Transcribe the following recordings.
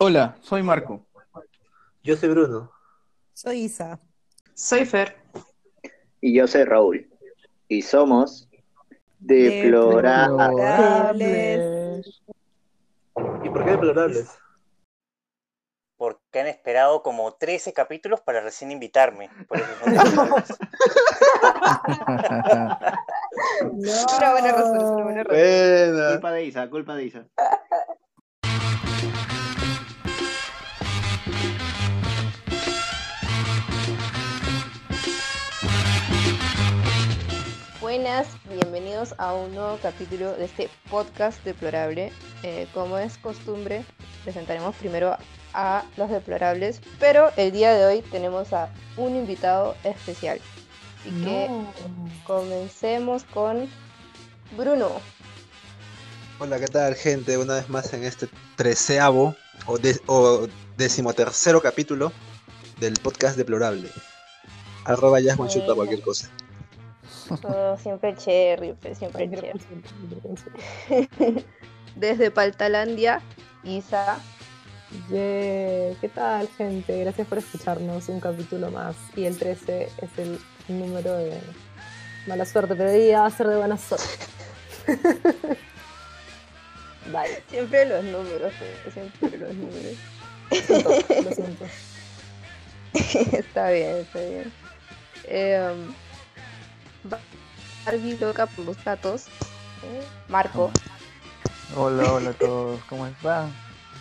Hola, soy Marco. Yo soy Bruno. Soy Isa. Soy Fer. Y yo soy Raúl. Y somos deplorables. Deplorables. ¿Y por qué deplorables? Porque han esperado como 13 capítulos para recién invitarme. Por eso son deplorables. Una buena razón, una buena razón. Buena. Culpa de Isa, culpa de Isa. Buenas, bienvenidos a un nuevo capítulo de este podcast deplorable. Eh, como es costumbre, presentaremos primero a los deplorables, pero el día de hoy tenemos a un invitado especial. Así que comencemos con Bruno. Hola, ¿qué tal, gente? Una vez más en este treceavo o, de- o decimotercero capítulo del podcast deplorable. Arroba ya chuta Bueno. cualquier cosa. Oh, siempre cherry, siempre cherry. Desde Paltalandia, Isa. Yeah. ¿Qué tal, gente? Gracias por escucharnos un capítulo más. Y el 13 es el número de mala suerte, pero día va a ser de buena suerte. Bye. Siempre los números, siempre los números. Lo siento, lo siento. está bien, está bien. Em, Barbie loca por los gatos. eh, Marco. Hola, hola a todos, ¿cómo están?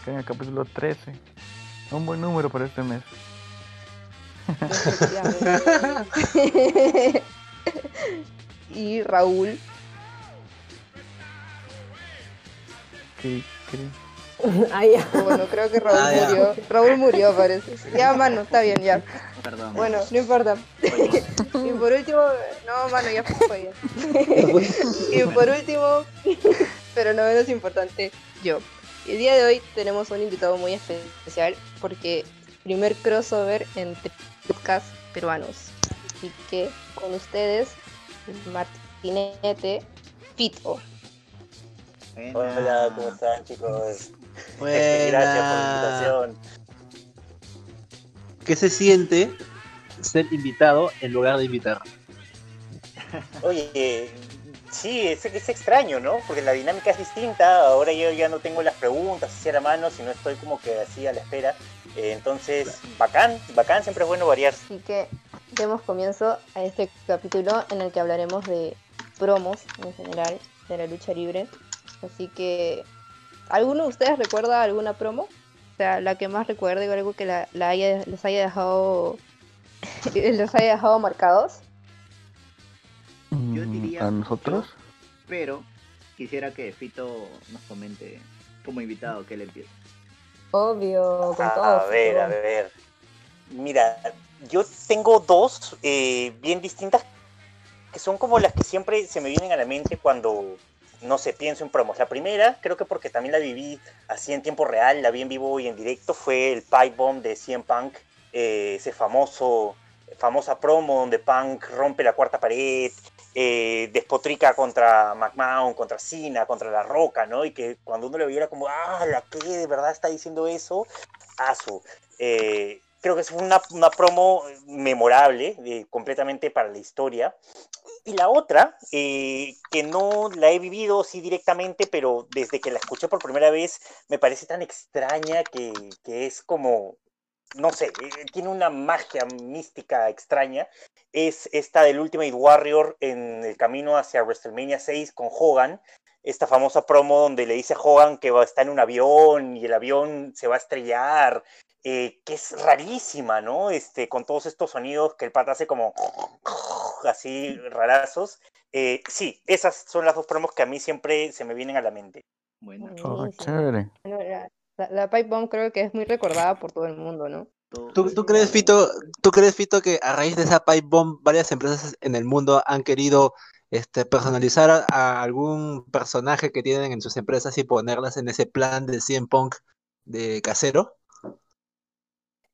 Acá en el capítulo 13. Un buen número para este mes. y Raúl. ¿Qué, qué? Ah, ya. Bueno, creo que Raúl Ah, murió. Raúl murió, parece. Ya, mano, está bien, ya. Perdón. Bueno, no importa. Y por último, no, mano, ya fue y por último, pero no menos importante, yo. El día de hoy tenemos un invitado muy especial porque primer crossover entre podcasts peruanos. Así que con ustedes, Martinete Fito. Buena. Hola, ¿cómo están, chicos? Gracias por la invitación. ¿Qué se siente ser invitado en lugar de invitar? Oye, sí, es, es extraño, ¿no? Porque la dinámica es distinta. Ahora yo ya no tengo las preguntas así a la mano, sino estoy como que así a la espera. Eh, entonces, bacán, bacán, siempre es bueno variar. Así que demos comienzo a este capítulo en el que hablaremos de promos en general de la lucha libre. Así que, ¿alguno de ustedes recuerda alguna promo? O sea, la que más recuerde o algo que la, la haya, les haya dejado los haya dejado marcados. Yo Mm, diría ¿A nosotros? Pero quisiera que Fito nos comente como invitado que él empiece. Obvio, con todo. A ver, a ver. Mira, yo tengo dos eh, bien distintas que son como las que siempre se me vienen a la mente cuando, no sé, pienso en promos. La primera, creo que porque también la viví así en tiempo real, la vi en vivo y en directo, fue el Pipe Bomb de CM Punk, eh, ese famoso, famosa promo donde Punk rompe la cuarta pared, eh, despotrica contra McMahon, contra Cena, contra La Roca, ¿no? Y que cuando uno lo viera como, ah, la que de verdad está diciendo eso, asu. Eh, creo que es una, una promo memorable, eh, completamente para la historia. Y la otra, eh, que no la he vivido sí directamente, pero desde que la escuché por primera vez me parece tan extraña que, que es como, no sé, eh, tiene una magia mística extraña. Es esta del Ultimate Warrior en el camino hacia WrestleMania 6 con Hogan. Esta famosa promo donde le dice a Hogan que va a estar en un avión y el avión se va a estrellar eh, que es rarísima, ¿no? Este, con todos estos sonidos que el pata hace como así rarazos. Eh, sí, esas son las dos promos que a mí siempre se me vienen a la mente. Bueno, Oh, Buenísimo. chévere. La, Pipe Bomb creo que es muy recordada por todo el mundo, ¿no? ¿Tú, tú crees, Fito, ¿Tú crees, Fito, que a raíz de esa pipe bomb varias empresas en el mundo han querido este, personalizar a, a algún personaje que tienen en sus empresas y ponerlas en ese plan de 100 Punk de casero?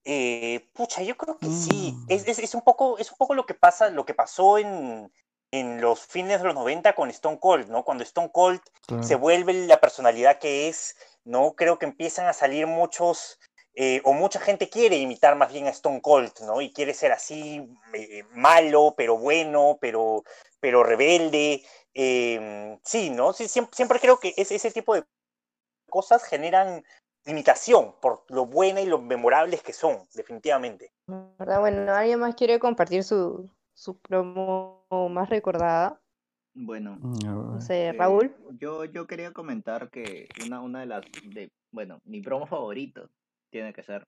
Eh, pucha, yo creo que sí. Mm. Es, es- es un poco, es un poco lo que pasa, lo que pasó en, en los fines de los 90 con Stone Cold, ¿no? Cuando Stone Cold Claro. se vuelve la personalidad que es, ¿no? Creo que empiezan a salir muchos, eh, o mucha gente quiere imitar más bien a Stone Cold, ¿no? Y quiere ser así, eh, malo, pero bueno, pero, pero rebelde. eh, sí, ¿no? Sí, siempre, siempre creo que es, ese tipo de cosas generan imitación por lo buena y lo memorables que son, definitivamente. ¿Verdad? Bueno, ¿alguien más quiere compartir su, su promo más recordada? Bueno, Mm, No sé, eh, Raúl. yo, yo quería comentar que una, una de las, de, bueno, mi promo favorito tiene que ser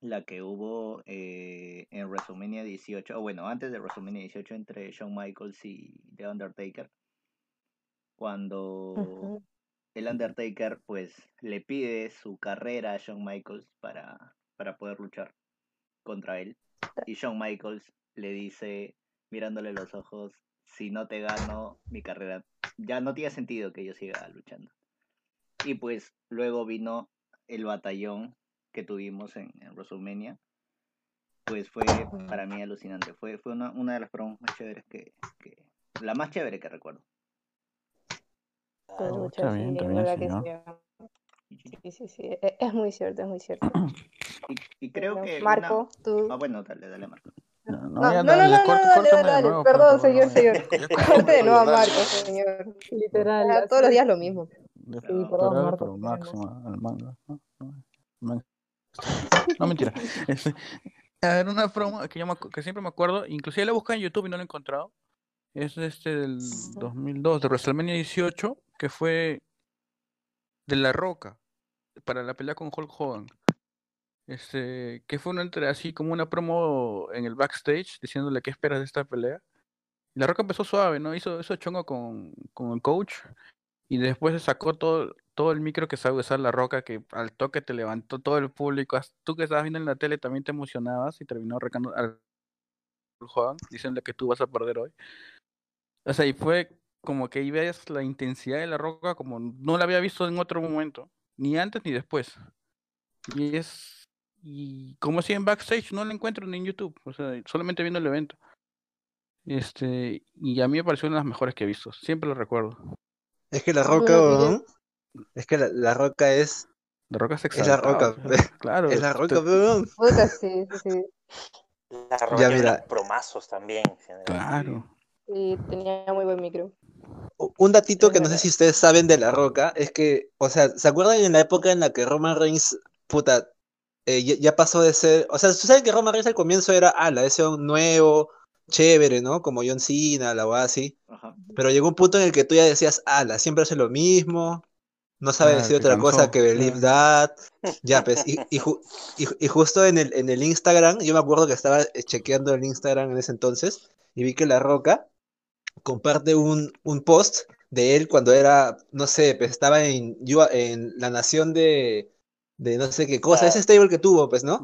la que hubo eh, en WrestleMania 18, o bueno, antes de WrestleMania 18 entre Shawn Michaels y The Undertaker, cuando el Undertaker pues le pide su carrera a Shawn Michaels para, para poder luchar contra él. Y Shawn Michaels le dice, mirándole los ojos, si no te gano, mi carrera ya no tiene sentido que yo siga luchando. Y pues luego vino el batallón que tuvimos en, en WrestleMania. Pues fue para mí alucinante. Fue, fue una, una de las promos más chéveres que, que- La más chévere que recuerdo. Pues, Oh, está bien, está bien, señor. sí. Sí, sí, sí, e- Es muy cierto, es muy cierto. Y, y creo Bueno, que. Marco, una- tú. Ah, bueno, dale, dale, Marco. No, No, ya no, no, dale, no, corta- no, dale, dale. nuevo, Perdón, señor, no, señor. Corte de nuevo a señor. Literal. Todos los días lo mismo. Sí, No, perdón, Pero, Marco, pero máxima al manga. ¿no? No, no, mentira. Este, a ver, una promo que, yo me que siempre me acuerdo, inclusive la busqué en YouTube y no la he encontrado. Es este del 2002, de WrestleMania 18, que fue de La Roca, para la pelea con Hulk Hogan. Este, que fue una así como una promo en el backstage diciéndole qué esperas de esta pelea. La Roca empezó suave, ¿no? Hizo, hizo chongo con, con el coach y después sacó todo, todo el micro que sabe usar La Roca, que al toque te levantó todo el público. Tú que estabas viendo en la tele también te emocionabas y terminó recando al Hogan diciéndole que tú vas a perder hoy. O sea, y fue como que ahí veías la intensidad de La Roca como no la había visto en otro momento, ni antes ni después. Y es. Y como si en backstage no la encuentro ni en YouTube, o sea, solamente viendo el evento. Este, y a mí me pareció una de las mejores que he visto, siempre lo recuerdo. Es que la roca, y weón, es que la, la roca es, La Roca es Es la Roca, claro. es la te- roca, weón. Puta, sí, sí. La Roca Ya, mira. unos promazos también. Claro. Sí, tenía muy buen micro. Un datito Es que no sé si ustedes saben de La Roca es que, o sea, ¿se acuerdan en la época en la que Roman Reigns, puta, eh, ya, ya pasó de ser, o sea, ¿saben que Roman Reigns al comienzo era, ala, ese un nuevo, chévere, ¿no? Como John Cena, la weá así, Ajá. pero llegó un punto en el que tú ya decías, ala, siempre hace lo mismo, no sabe Claro, decir otra cosa que believe that, ya, pues, y, y, ju- y ju- y justo en el, en el Instagram, yo me acuerdo que estaba eh, chequeando el Instagram en ese entonces, y vi que La Roca comparte un, un post de él cuando era, no sé, pues estaba en la nación de, de no sé qué cosa, Ah. ese stable que tuvo, pues, ¿no?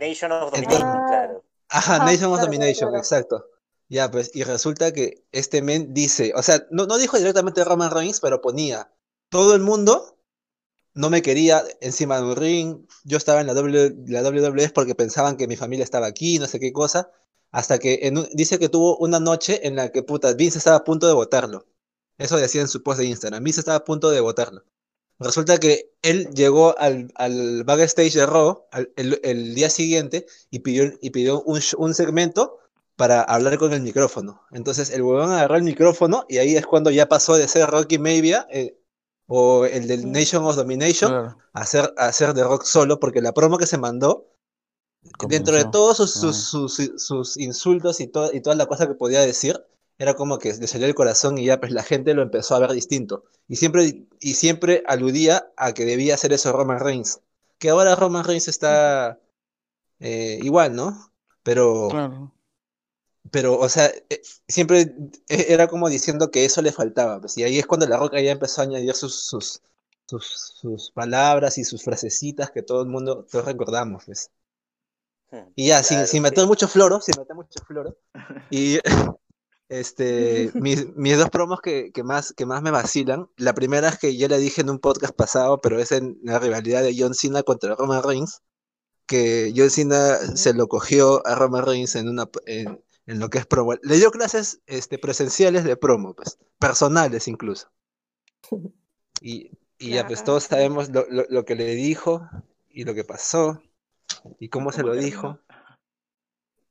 Nation of Entonces- Domination, claro. Ajá, Nation of claro, Domination, claro. exacto. Ya, pues, y resulta que este men dice, o sea, no, no dijo directamente Roman Reigns, pero ponía, todo el mundo no me quería encima de un ring, yo estaba en la, w, la WWE porque pensaban que mi familia estaba aquí, no sé qué cosa, hasta que en un- dice que tuvo una noche en la que, puta, Vince estaba a punto de votarlo. Eso decía en su post de Instagram, Vince estaba a punto de votarlo. Resulta que él llegó al, al backstage de Raw al- el, el día siguiente y pidió, y pidió un, un segmento para hablar con el micrófono. Entonces el huevón agarró el micrófono y ahí es cuando ya pasó de ser Rocky Mavia eh, o el del. Nation of Domination Claro. a ser, a ser de Rock solo, porque la promo que se mandó, dentro de todos sus, sus, Ah. sus, sus insultos y, to- y toda la cosa que podía decir, era como que le salió el corazón y ya pues la gente lo empezó a ver distinto. Y siempre, y siempre aludía a que debía hacer eso Roman Reigns. Que ahora Roman Reigns está eh, igual, ¿no? Pero, Claro. pero, o sea, eh, siempre eh, era como diciendo que eso le faltaba. Pues, y ahí es cuando La Roca ya empezó a añadir sus, sus, sus, sus palabras y sus frasecitas que todo el mundo, todos recordamos, pues. Hmm, Y ya, sin, claro, sin sí. meter mucho floro, sin meter mucho floro. Y este, mis, mis dos promos que, que más, que más me vacilan. La primera es que ya le dije en un podcast pasado, pero es en la rivalidad de John Cena contra Roman Reigns. Que John Cena se lo cogió a Roman Reigns en, una, en, en lo que es promo. Le dio clases este, presenciales de promo, pues, personales incluso. Y, y ya, pues todos sabemos lo, lo- lo que le dijo y lo que pasó y cómo se ¿Cómo lo dijo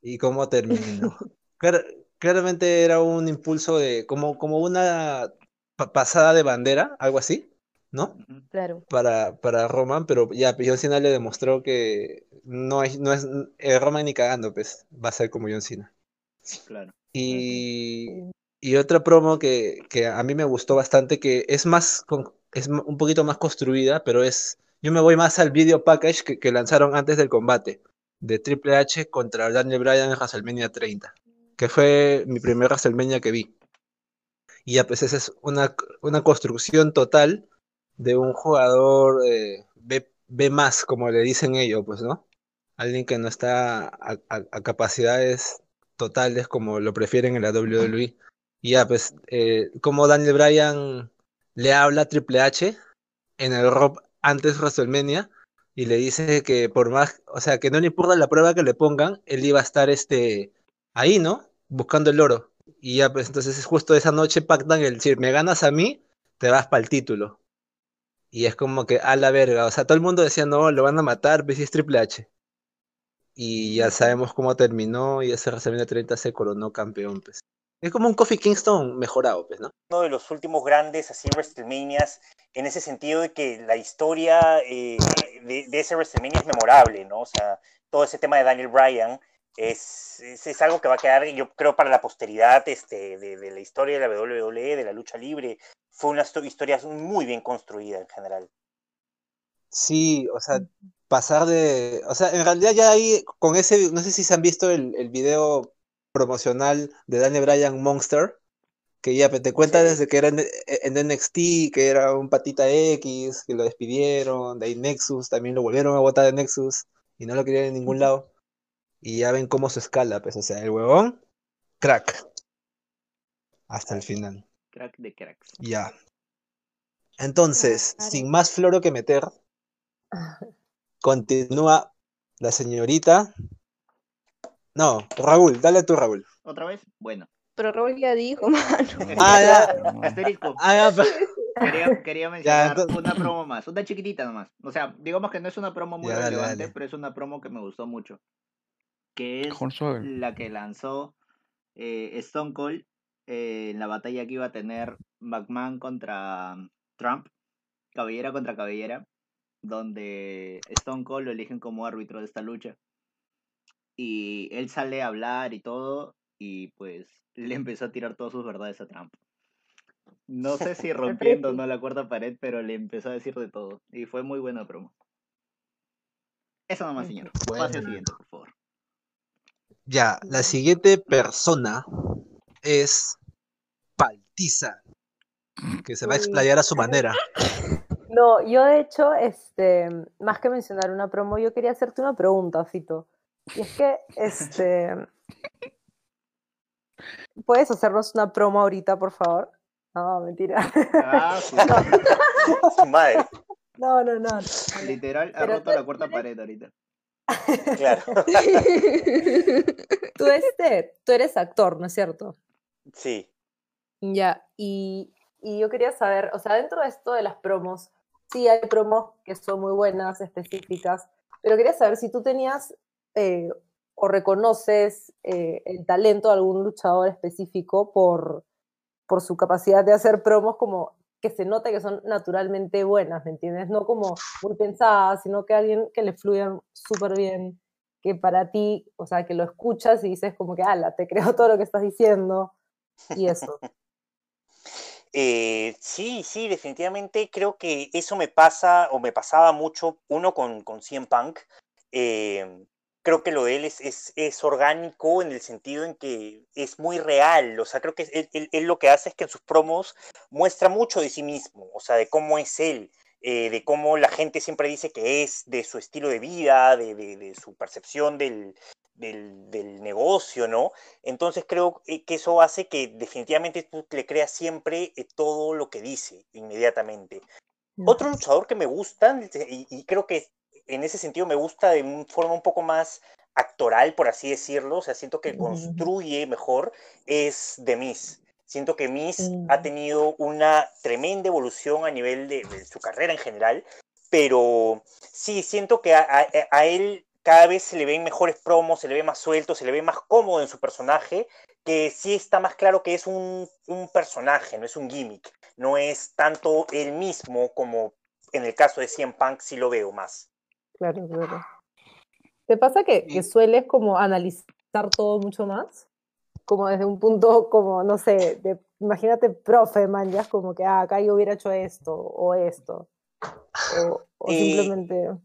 y cómo terminó. Clar- claramente era un impulso de, como, como una pa- pasada de bandera, algo así, ¿no? Claro. Para, para Roman, pero ya, John Cena le demostró que no es, no es eh, Roman ni cagando, pues va a ser como John Cena. Claro. Y, y otra promo que, que a mí me gustó bastante, que es más, con- es un poquito más construida, pero es, yo me voy más al video package que, que lanzaron antes del combate de Triple H contra Daniel Bryan en WrestleMania 30, que fue mi primer WrestleMania que vi. Y ya pues esa es una, una construcción total de un jugador eh, B, más, como le dicen ellos, pues, ¿no? Alguien que no está a, capacidades totales como lo prefieren en la WWE. Y ya, pues, eh, como Daniel Bryan le habla a Triple H en el Rob antes WrestleMania y le dice que por más, o sea, que no le importa la prueba que le pongan, él iba a estar este, ahí, ¿no? Buscando el oro. Y ya, pues, entonces justo esa noche pactan el decir, me ganas a mí, te vas para el título. Y es como que a la verga, o sea, todo el mundo decía, no, lo van a matar, pues es Triple H. Y ya sabemos cómo terminó y ese WrestleMania 30 se coronó campeón, pues. Es como un Kofi Kingston mejorado, pues, ¿no? uno de los últimos grandes así WrestleManias en ese sentido de que la historia eh, de, de ese WrestleMania es memorable, ¿no? O sea, todo ese tema de Daniel Bryan es, es, es algo que va a quedar, yo creo, para la posteridad este, de, de la historia de la WWE, de la lucha libre. Fue una histo- historia muy bien construida en general. Sí, o sea, pasar de. O sea, en realidad ya ahí, con ese. No sé si se han visto el, el video promocional de Daniel Bryan Monster, que ya te cuenta Sí. desde que era en, en NXT, que era un patita X, que lo despidieron, de ahí Nexus, también lo volvieron a botar de Nexus y no lo querían en ningún lado. Y ya ven cómo se escala, pues, o sea, el huevón, crack. Hasta el final. Crack de cracks. Ya. Entonces, Claro. sin más floro que meter, continúa la señorita. No, Raúl, dale tú, Raúl. ¿Otra vez? Bueno. Pero Raúl ya dijo, mano. Ah, ya. Asterisco. Ah, ya, Quería, quería mencionar entonces- una promo más, una chiquitita nomás. O sea, digamos que no es una promo muy Ya, dale, relevante, dale. pero es una promo que me gustó mucho. Que es la que lanzó eh, Stone Cold eh, en la batalla que iba a tener McMahon contra Trump, cabellera contra cabellera, donde Stone Cold lo eligen como árbitro de esta lucha. Y él sale a hablar y todo, y pues le empezó a tirar todas sus verdades a Trump. No sé si rompiendo o no la cuarta pared, pero le empezó a decir de todo. Y fue muy buena promo. Eso nomás, señor. Pase al Bueno. siguiente, por favor. Ya, la siguiente persona es Paltiza, que se va a explayar a su manera. No, yo de hecho, este, más que mencionar una promo, yo quería hacerte una pregunta, Fito. Y es que, este, ¿puedes hacernos una promo ahorita, por favor? No, mentira. Ah, sí. Su madre, No, no, no. Literal, ha Pero roto la cuarta pared ahorita. Claro. Tú, este, tú eres actor, ¿no es cierto? Sí. Ya, y, y yo quería saber, o sea, dentro de esto de las promos, sí hay promos que son muy buenas, específicas, pero quería saber si tú tenías eh, o reconoces eh, el talento de algún luchador específico por, por su capacidad de hacer promos como que se nota que son naturalmente buenas, ¿me entiendes? No como muy pensadas, sino que alguien que le fluyan súper bien, que para ti, o sea, que lo escuchas y dices como que, ala, te creo todo lo que estás diciendo y eso. Eh, sí, sí, definitivamente creo que eso me pasa o me pasaba mucho, uno con, con CM Punk. eh, creo que lo de él es, es, es orgánico en el sentido en que es muy real. O sea, creo que él, él- él lo que hace es que en sus promos muestra mucho de sí mismo, o sea, de cómo es él. eh, de cómo la gente siempre dice que es, de su estilo de vida, de, de- de su percepción del, del, del negocio, ¿no? Entonces creo eh, que eso hace que definitivamente tú le creas siempre eh, todo lo que dice inmediatamente. Otro luchador que me gusta, y, y creo que en ese sentido me gusta de una forma un poco más actoral, por así decirlo, o sea, siento que construye mejor, es The Miss. Siento que Miss ha tenido una tremenda evolución a nivel de, de su carrera en general, pero sí, siento que a, a- a él cada vez se le ven mejores promos, se le ve más suelto, se le ve más cómodo en su personaje, que sí está más claro que es un, un personaje, no es un gimmick, no es tanto él mismo como en el caso de CM Punk sí lo veo más. Claro, claro. ¿Te pasa que, que sueles como analizar todo mucho más? Como desde un punto, como, no sé, de, imagínate, profe, man, ya es como que, ah, acá yo hubiera hecho esto o esto. O, o Eh, simplemente...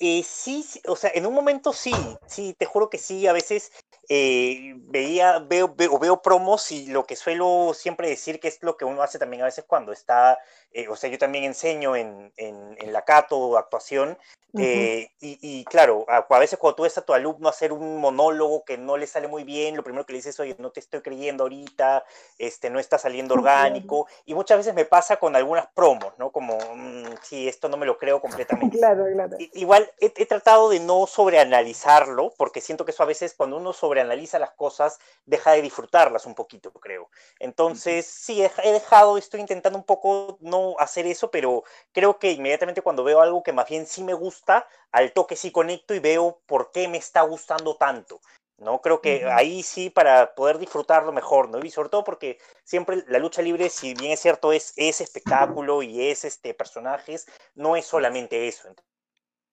Eh, sí, sí, o sea, en un momento sí, sí, te juro que sí, a veces eh, veía, veo, veo, veo promos y lo que suelo siempre decir que es lo que uno hace también a veces cuando está, eh, o sea, yo también enseño en, en, en la Cato actuación, Ujú. eh, y, y claro, a, a veces cuando tú ves a tu alumno hacer un monólogo que no le sale muy bien, lo primero que le dices, oye, no te estoy creyendo ahorita, este, no está saliendo orgánico, y muchas veces me pasa con algunas promos, ¿no? Como, mm, sí, esto no me lo creo completamente. Claro, claro. I- Igual he, he tratado de no sobreanalizarlo, porque siento que eso a veces cuando uno sobreanaliza las cosas deja de disfrutarlas un poquito, creo. Entonces, sí, he, dejado, estoy intentando un poco no hacer eso, pero creo que inmediatamente cuando veo algo que más bien sí me gusta, al toque sí conecto y veo por qué me está gustando tanto. ¿no? Creo que ahí sí para poder disfrutarlo mejor, ¿no? Y sobre todo porque siempre la lucha libre, si bien es cierto, es, es espectáculo y es este personajes, no es solamente eso.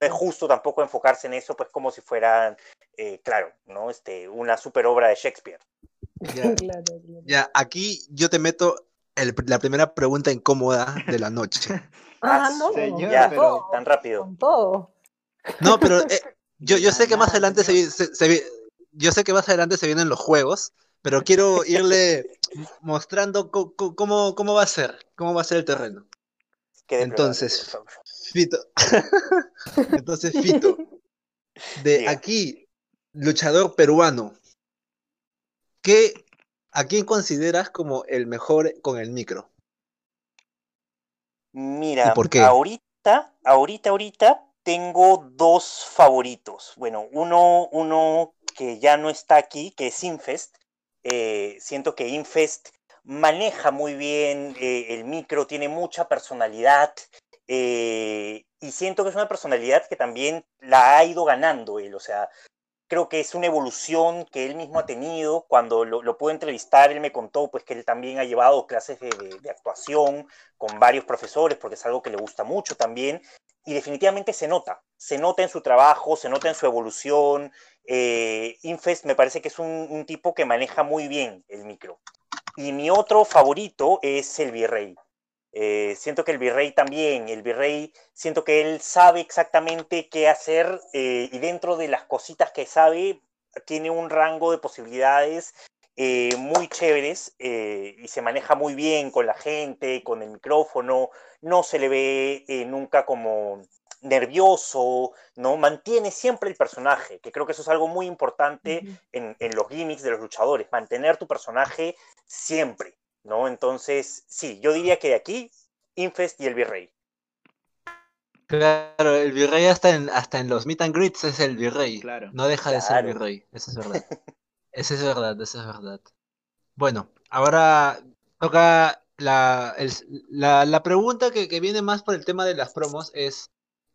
Es justo tampoco enfocarse en eso, pues como si fueran, eh, claro, ¿no? Este, una super obra de Shakespeare. Ya, aquí yo te meto el- la primera pregunta incómoda de la noche. Ah, Ah, no, señor, ya, pero todo, tan rápido. con todo. No, pero eh, yo, yo sé que más adelante se, se- se yo sé que más adelante se vienen los juegos, pero quiero irle mostrando cómo, cómo va a ser, cómo va a ser el terreno. Entonces. Fito, entonces Fito, de aquí, luchador peruano, ¿qué, ¿a quién consideras como el mejor con el micro? Mira, por qué? ahorita, ahorita, ahorita tengo dos favoritos. Bueno, uno, uno que ya no está aquí, que es Infest. Eh, siento que Infest maneja muy bien eh, el micro, tiene mucha personalidad. Eh, y siento que es una personalidad que también la ha ido ganando él. O sea, creo que es una evolución que él mismo ha tenido. Cuando lo, lo pude entrevistar, él me contó pues, que él también ha llevado clases de, actuación con varios profesores, porque es algo que le gusta mucho también. Y definitivamente se nota, se nota en su trabajo, se nota en su evolución. Eh, Infest me parece que es un, un tipo que maneja muy bien el micro. Y mi otro favorito es el virrey. Eh, siento que el virrey también, el virrey, siento que él sabe exactamente qué hacer eh, y dentro de las cositas que sabe, tiene un rango de posibilidades eh, muy chéveres y se maneja muy bien con la gente, con el micrófono, no se le ve nunca como nervioso, ¿no? Mantiene siempre el personaje, que creo que eso es algo muy importante en, en los gimmicks de los luchadores, mantener tu personaje siempre, ¿no? Entonces, sí, yo diría que de aquí, Infest y el Virrey. Claro, el virrey hasta en, hasta en los meet and greets es el virrey. Claro. No deja de ser Claro. virrey, eso es verdad. Eso es verdad, eso es verdad. Bueno, ahora toca la, el- la, la pregunta que, que viene más por el tema de las promos es,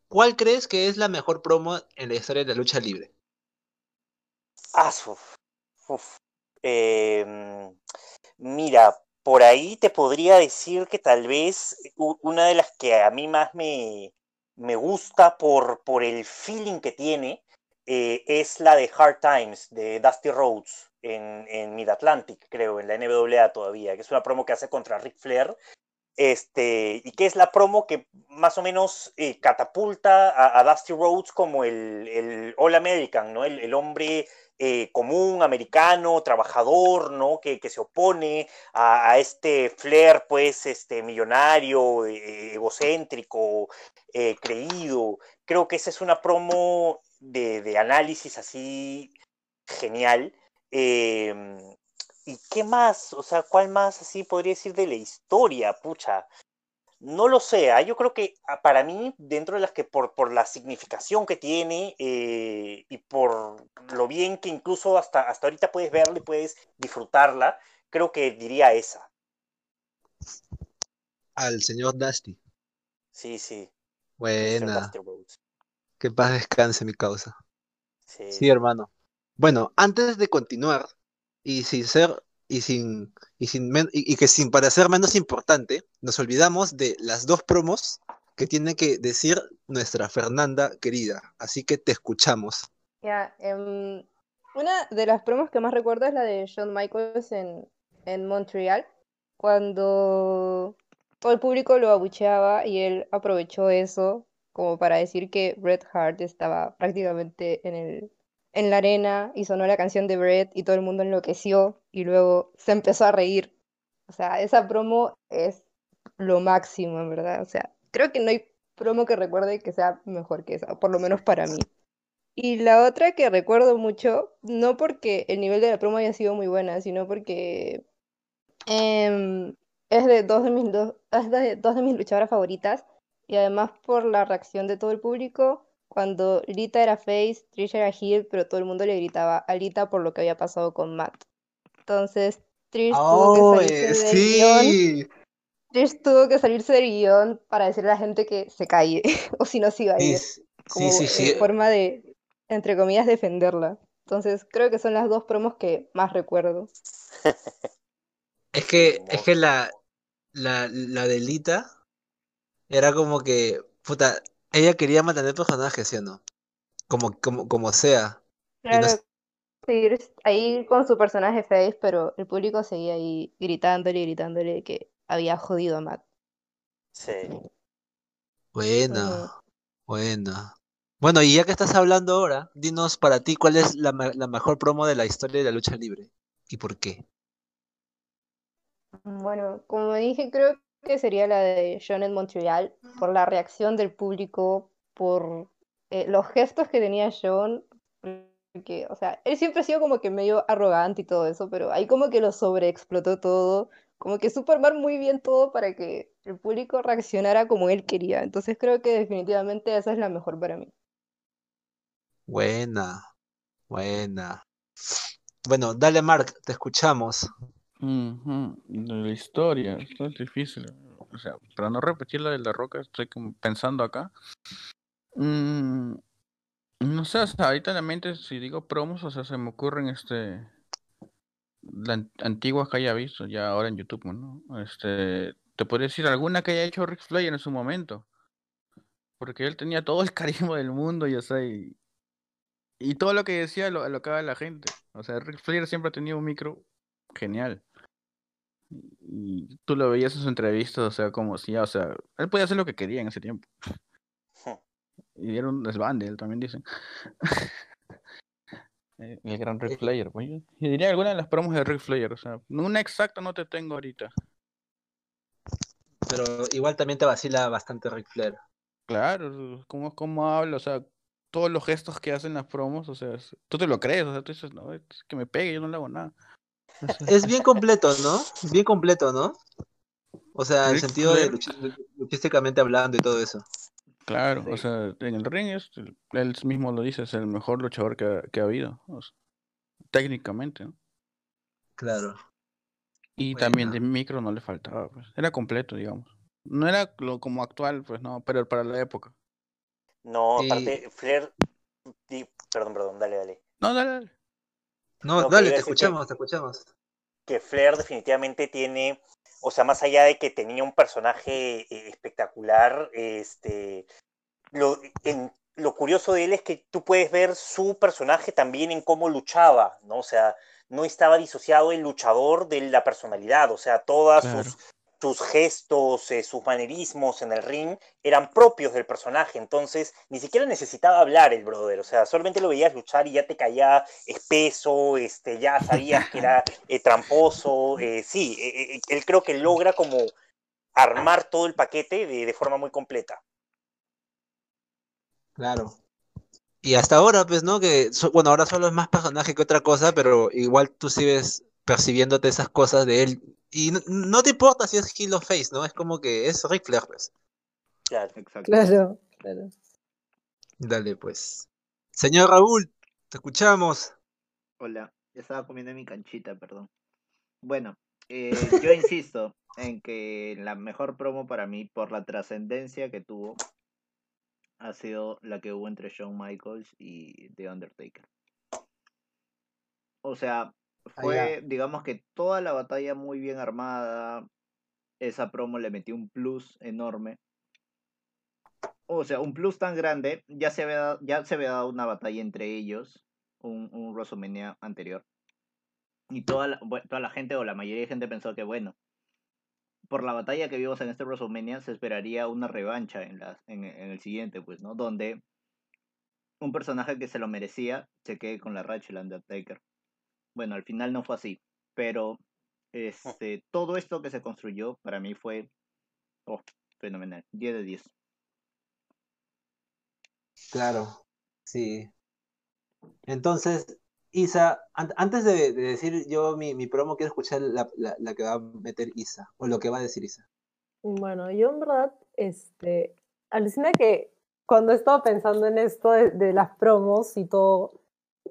¿cuál crees que es la mejor promo en la historia de la lucha libre? Ah, uf, uf. Em, mira, por ahí te podría decir que tal vez u- una de las que a mí más me, me gusta por, por el feeling que tiene eh, es la de Hard Times de Dusty Rhodes en, en Mid-Atlantic, creo, en la NWA todavía, que es una promo que hace contra Ric Flair. Este, y que es la promo que más o menos eh, catapulta a, a Dusty Rhodes como el, el All American, ¿no? El, el hombre eh, común, americano, trabajador, ¿no? Que, que se opone a, este Flair, pues, este, millonario, eh, egocéntrico, eh, creído. Creo que esa es una promo de, de análisis así genial. Em, ¿Y qué más? O sea, ¿cuál más así podría decir de la historia? Pucha. No lo sé, ¿ah? yo creo que ah, para mí, dentro de las que por, por la significación que tiene eh, y por lo bien que incluso hasta, hasta ahorita puedes verla y puedes disfrutarla, creo que diría esa. Al señor Dusty. Sí, sí. Buena. Que paz descanse mi causa. Sí. Sí, hermano. Bueno, antes de continuar, y sin ser, y sin, y sin y, y que sin parecer menos importante, nos olvidamos de las dos promos que tiene que decir nuestra Fernanda querida. Así que te escuchamos. Em, una de las promos que más recuerdo es la de Shawn Michaels en, en Montreal, cuando todo el público lo abucheaba y él aprovechó eso como para decir que Bret Hart estaba prácticamente en el, en la arena y sonó la canción de Bret y todo el mundo enloqueció y luego se empezó a reír. O sea, esa promo es lo máximo, en verdad. O sea, creo que no hay promo que recuerde que sea mejor que esa, por lo menos para mí. Y la otra que recuerdo mucho, no porque el nivel de la promo haya sido muy buena, sino porque em, es de dos de mis, dos, es de dos de mis luchadoras favoritas y además por la reacción de todo el público cuando Lita era face, Trish era heel, pero todo el mundo le gritaba a Lita por lo que había pasado con Matt. Entonces Trish tuvo que salirse del guion, sí! Trish tuvo que salirse del guion para decirle a la gente que se calle, o si no se iba a ir sí, como sí, en sí. forma de, entre comillas, defenderla. Entonces, creo que son las dos promos que más recuerdo. Es que, es que la, la, la de Lita era como que, puta, ella quería mantener el personaje, ¿sí o no? Como, como, como sea. No Claro, es- seguir ahí con su personaje face, pero el público seguía ahí gritándole y gritándole que había jodido a Matt. Sí. Buena, buena. Bueno, y ya que estás hablando ahora, dinos para ti cuál es la, la mejor promo de la historia de la lucha libre y por qué. Bueno, como dije, creo que sería la de John en Montreal, por la reacción del público, por eh, los gestos que tenía John, porque, o sea, él siempre ha sido como que medio arrogante y todo eso, pero ahí como que lo sobreexplotó todo, como que supo armar muy bien todo para que el público reaccionara como él quería. Entonces creo que definitivamente esa es la mejor para mí. Buena, buena. Bueno, dale Mark, te escuchamos. De la historia, esto es difícil. O sea, para no repetir la de la roca, estoy pensando acá. Mm, no sé, o ahorita en la mente, si digo promos, o sea, se me ocurren este la an- antiguas que haya visto, ya ahora en YouTube, ¿no? Este, te podría decir alguna que haya hecho Ric Flair en su momento. Porque él tenía todo el carisma del mundo, y o sea, y, y todo lo que decía lo alocaba a la gente. O sea, Ric Flair siempre ha tenido un micro genial. Y tú lo veías en sus entrevistas, o sea, como si, o sea, él podía hacer lo que quería en ese tiempo. Y era un desbande, él también dicen. Eh, El gran Ric Flair, pues yo diría alguna de las promos de Ric Flair, o sea, una exacta no te tengo ahorita. Pero igual también te vacila bastante Ric Flair. Claro, cómo, cómo habla, o sea, todos los gestos que hacen las promos, o sea, tú te lo crees, o sea, tú dices, no, es que me pegue, yo no le hago nada. Es bien completo, ¿no? Bien completo, ¿no? O sea, en el sentido de luchísticamente hablando y todo eso. Claro, Sí. o sea, en el ring es, él mismo lo dice, es el mejor luchador que ha, que ha habido, o sea, técnicamente, ¿no? Claro. Y también de micro no le faltaba, pues, era completo, digamos. No era lo como actual, pues no, pero para la época. No, Y- aparte, Flair. Perdón, perdón, dale, dale. No, dale, dale. No, dale, te que- escuchamos, te escuchamos. que Flair definitivamente tiene, o sea, más allá de que tenía un personaje eh, espectacular, este, lo, en- lo curioso de él es que tú puedes ver su personaje también en cómo luchaba, ¿no? O sea, no estaba disociado el luchador de la personalidad, o sea, todas Claro. sus, sus gestos, eh, sus manerismos en el ring eran propios del personaje, entonces ni siquiera necesitaba hablar el brother, o sea, solamente lo veías luchar y ya te caía espeso, este, ya sabías que era eh, tramposo, eh, sí, él creo que logra como armar todo el paquete de, de forma muy completa. Claro. Y hasta ahora, pues, ¿no? Que, bueno, ahora solo es más personaje que otra cosa, pero igual tú sigues percibiéndote esas cosas de él Y no, no te importa si es heel o face, ¿no? Es como que es Ric Flair, pues. Claro. Exacto. Claro, claro. Dale, pues. Señor Raúl, te escuchamos. Hola, estaba comiendo mi canchita, perdón. Bueno, eh, yo insisto en que la mejor promo para mí, por la trascendencia que tuvo, ha sido la que hubo entre Shawn Michaels y The Undertaker. O sea, Fue, digamos que toda la batalla muy bien armada. Esa promo le metió un plus enorme. O sea, un plus tan grande. Ya se había, ya se había dado una batalla entre ellos. Un, un WrestleMania anterior. Y toda la, bue- toda la gente, o la mayoría de gente pensó que, bueno, por la batalla que vimos en este WrestleMania, se esperaría una revancha en, las en, el siguiente, pues, ¿no? Donde un personaje que se lo merecía se quede con la racha, el Undertaker. Bueno, al final no fue así, pero este, todo esto que se construyó para mí fue oh, fenomenal, 10 de 10. Claro, sí. Entonces, Isa, an- antes de, de decir yo mi, mi promo, quiero escuchar la, la- la que va a meter Isa, o lo que va a decir Isa. Bueno, yo en verdad, este, alucina que cuando he estado pensando en esto de, de las promos y todo,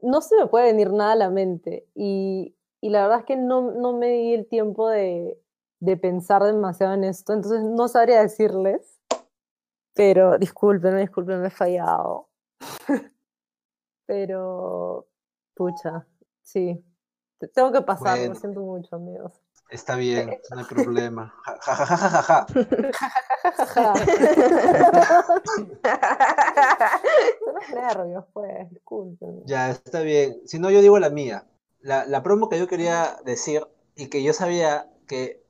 no se me puede venir nada a la mente. Y, y la verdad es que no, no me di el tiempo de, de pensar demasiado en esto, entonces no sabría decirles. Pero disculpen, disculpen, me he fallado. Pero, pucha, sí. Te- Tengo que pasar, Bueno. lo siento mucho, amigos. Está bien, no hay problema. Ja, ja, ja, ja, nervios, pues, disculpen. Ya, está bien. Si no, yo digo la mía. La, la promo que yo quería decir y que yo sabía que,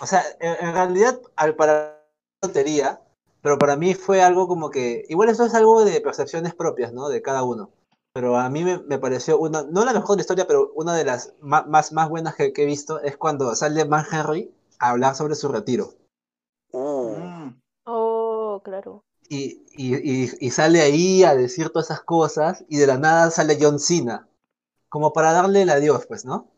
o sea, en, en realidad al para tontería, pero para mí fue algo como que, igual esto es algo de percepciones propias, ¿no? De cada uno. Pero a mí me, me pareció una, no la mejor de la historia, pero una de las más, más buenas que, que he visto es cuando sale Man Henry a hablar sobre su retiro. Mm, Oh, claro. y, y, y, y sale ahí a decir todas esas cosas y de la nada sale John Cena, como para darle el adiós, pues, ¿no?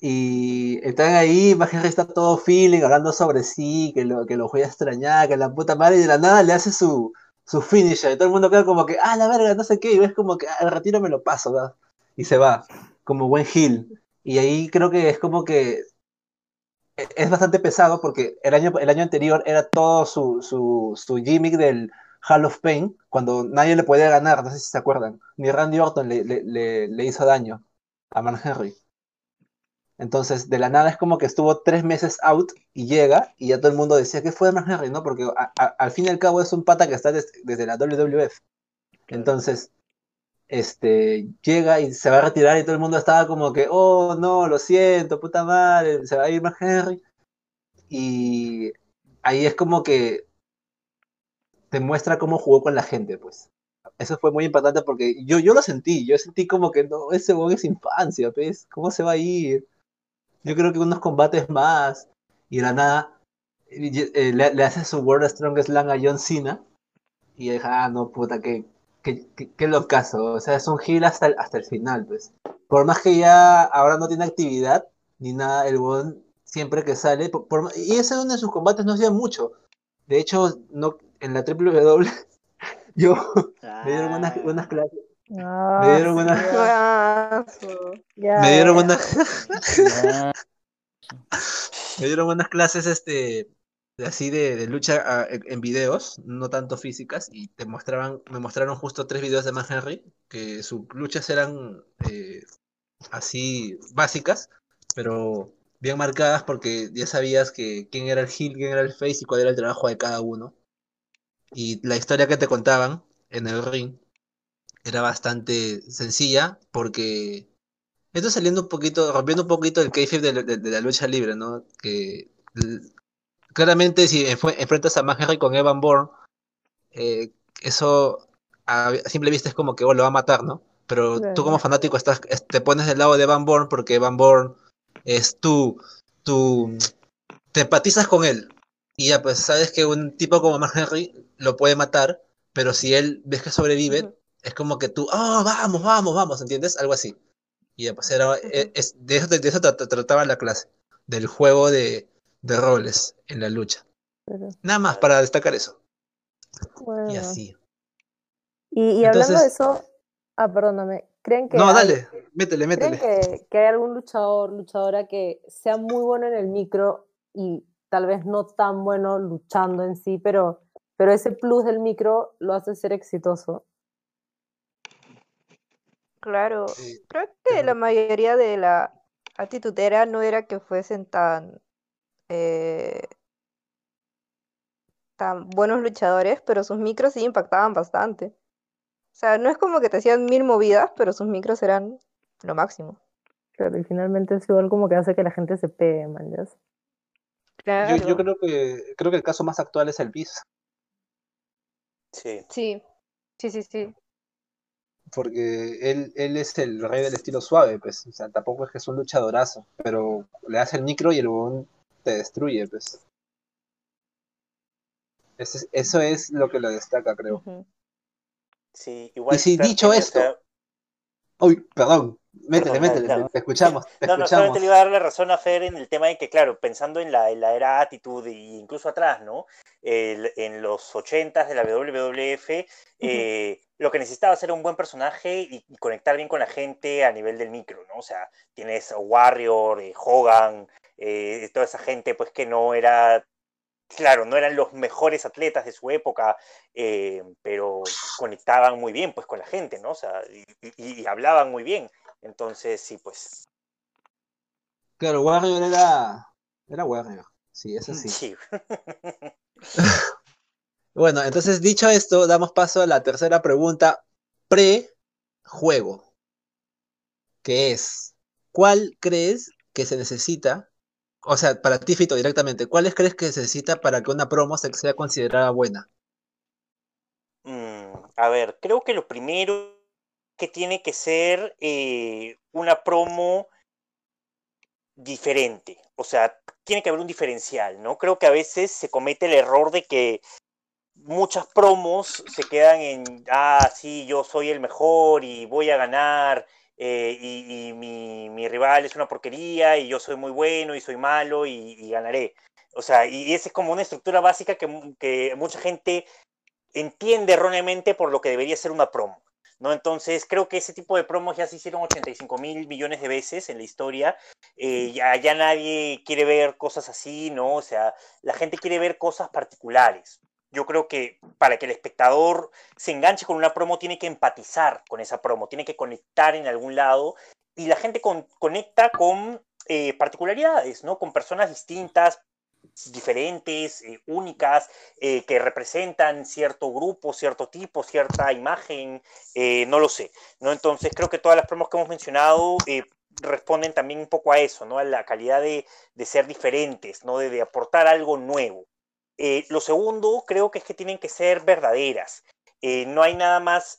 Y están ahí, Henry está todo feeling, hablando sobre sí, que lo, que lo voy a extrañar, que la puta madre, y de la nada le hace su, su finisher, todo el mundo queda como que, ah, la verga, no sé qué, y ves como que, ah, el retiro me lo paso, ¿verdad? Y se va, como buen heel. Y ahí creo que es como que e- es bastante pesado porque el año, el año anterior era todo su, su, su gimmick del Hall of Pain, cuando nadie le podía ganar, no sé si se acuerdan. Ni Randy Orton le, le, le, le hizo daño a Man Henry. Entonces, de la nada es como que estuvo tres meses out y llega y ya todo el mundo decía que fue de Henry, ¿no? Porque a- a- al fin y al cabo es un pata que está des- desde la WWF. Entonces, este, llega y se va a retirar y todo el mundo estaba como que, oh, no, lo siento, puta madre, se va a ir Man Henry. Y ahí es como que te muestra cómo jugó con la gente, pues. Eso fue muy importante porque yo, yo lo sentí, yo sentí como que no, ese weón es infancia, pues, ¿cómo se va a ir? Yo creo que unos combates más, y de la nada, eh, le, le hace su World Strongest Slam a John Cena, y deja, ah, no, puta, que qué, qué, qué locazo, o sea, es un heel hasta el, hasta el final, pues. Por más que ya ahora no tiene actividad, ni nada, el weón siempre que sale, por- por ma- y ese uno de sus combates no hacía mucho. De hecho, no, en la WWE, yo me dieron unas, Ah, unas clases, Ah, me dieron sí, unas, Ah, ya, me dieron Ya. me dieron unas clases, este, de- así de, de lucha ah, en, en videos, no tanto físicas, y te mostraban, me mostraron justo tres videos de Man Henry, que sus luchas eran eh, así básicas, pero bien marcadas porque ya sabías que quién era el heel, quién era el face y cuál era el trabajo de cada uno. Y la historia que te contaban en el ring era bastante sencilla porque esto saliendo un poquito, rompiendo un poquito el kayfabe de, la- de- de la lucha libre, ¿no? Que claramente si enfrentas a Man Henry con Evan Bourne, eh, eso a, simple vista es como que oh, lo va a matar, ¿no? Pero tú como fanático estás, es- te pones del lado de Evan Bourne porque Evan Bourne es tu, tu, te empatizas con él. Y ya pues sabes que un tipo como Man Henry lo puede matar, pero si él ves que sobrevive, Ujú. Es como que tú, oh, vamos, vamos, vamos, ¿entiendes? Algo así. Y pues era, e- es, de eso, de eso tra- tra- trataba la clase. del juego de, de roles en la lucha. Pero, Nada más para destacar eso. bueno. Y así. Y, y hablando de eso, ah, perdóname, ¿creen que No, hay- dale, métele, ¿Creen métele. que, que hay algún luchador, luchadora que sea muy bueno en el micro y tal vez no tan bueno luchando en sí, pero, pero ese plus del micro lo hace ser exitoso? Claro, Sí, creo que la mayoría de la actitudera no era que fuesen tan, eh, tan buenos luchadores, pero sus micros sí impactaban bastante. O sea, no es como que te hacían mil movidas, pero sus micros eran lo máximo. Claro, y finalmente es igual como que hace que la gente se pegue, man, ¿ya? Yo, yo Claro, creo que creo que el caso más actual es el Beast, Sí. sí, sí, sí, sí. Porque él, él es el rey del estilo suave, pues. O sea, tampoco es que es un luchadorazo, pero le hace el micro y el huevón te destruye, pues. Ese es- eso es lo que lo destaca, creo. Sí, igual. Y si dicho esto, sea, Uy, perdón, métele, Perdón, métele, te escuchamos, te No, no, escuchamos. solamente le iba a dar la razón a Fer en el tema de que, claro, pensando en la, en la era Attitude e incluso atrás, ¿no? El- en los 80s de la WWF, eh, lo que necesitaba era un buen personaje y, y conectar bien con la gente a nivel del micro, ¿no? O sea, tienes a Warrior, eh, Hogan, eh, toda esa gente, pues que no era, claro, no eran los mejores atletas de su época, eh, pero conectaban muy bien, pues, con la gente, ¿no? O sea, y, y- y hablaban muy bien. Entonces, sí, pues, Claro, Warrior era, era Warrior, sí, eso sí. Sí. Bueno, entonces dicho esto, damos paso a la tercera pregunta pre-juego, que es, ¿cuál crees que se necesita? O sea, para ti, Fito, directamente, ¿cuáles crees que se necesita para que una promo se- sea considerada buena? Mm, a ver, creo que lo primero que tiene que ser eh, una promo diferente. O sea, tiene que haber un diferencial, ¿no? Creo que a veces se comete el error de que muchas promos se quedan en, ah, sí, yo soy el mejor y voy a ganar, eh, y, mi, rival es una porquería y yo soy muy bueno y soy malo y, ganaré. O sea, y esa es como una estructura básica que, que mucha gente entiende erróneamente por lo que debería ser una promo. ¿No? Entonces, creo que ese tipo de promos ya se hicieron 85 mil millones de veces en la historia. Eh, ya, ya nadie quiere ver cosas así, ¿no? O sea, la gente quiere ver cosas particulares. Yo creo que para que el espectador se enganche con una promo, tiene que empatizar con esa promo, tiene que conectar en algún lado. Y la gente con- conecta con eh, particularidades, ¿no? Con personas distintas, diferentes, eh, únicas, eh, que representan cierto grupo, cierto tipo, cierta imagen, eh, no lo sé, ¿no? Entonces creo que todas las promos que hemos mencionado responden también un poco a eso, ¿no? A la calidad de, de ser diferentes, ¿no? De, aportar algo nuevo. Lo segundo creo que es que tienen que ser verdaderas. No hay nada más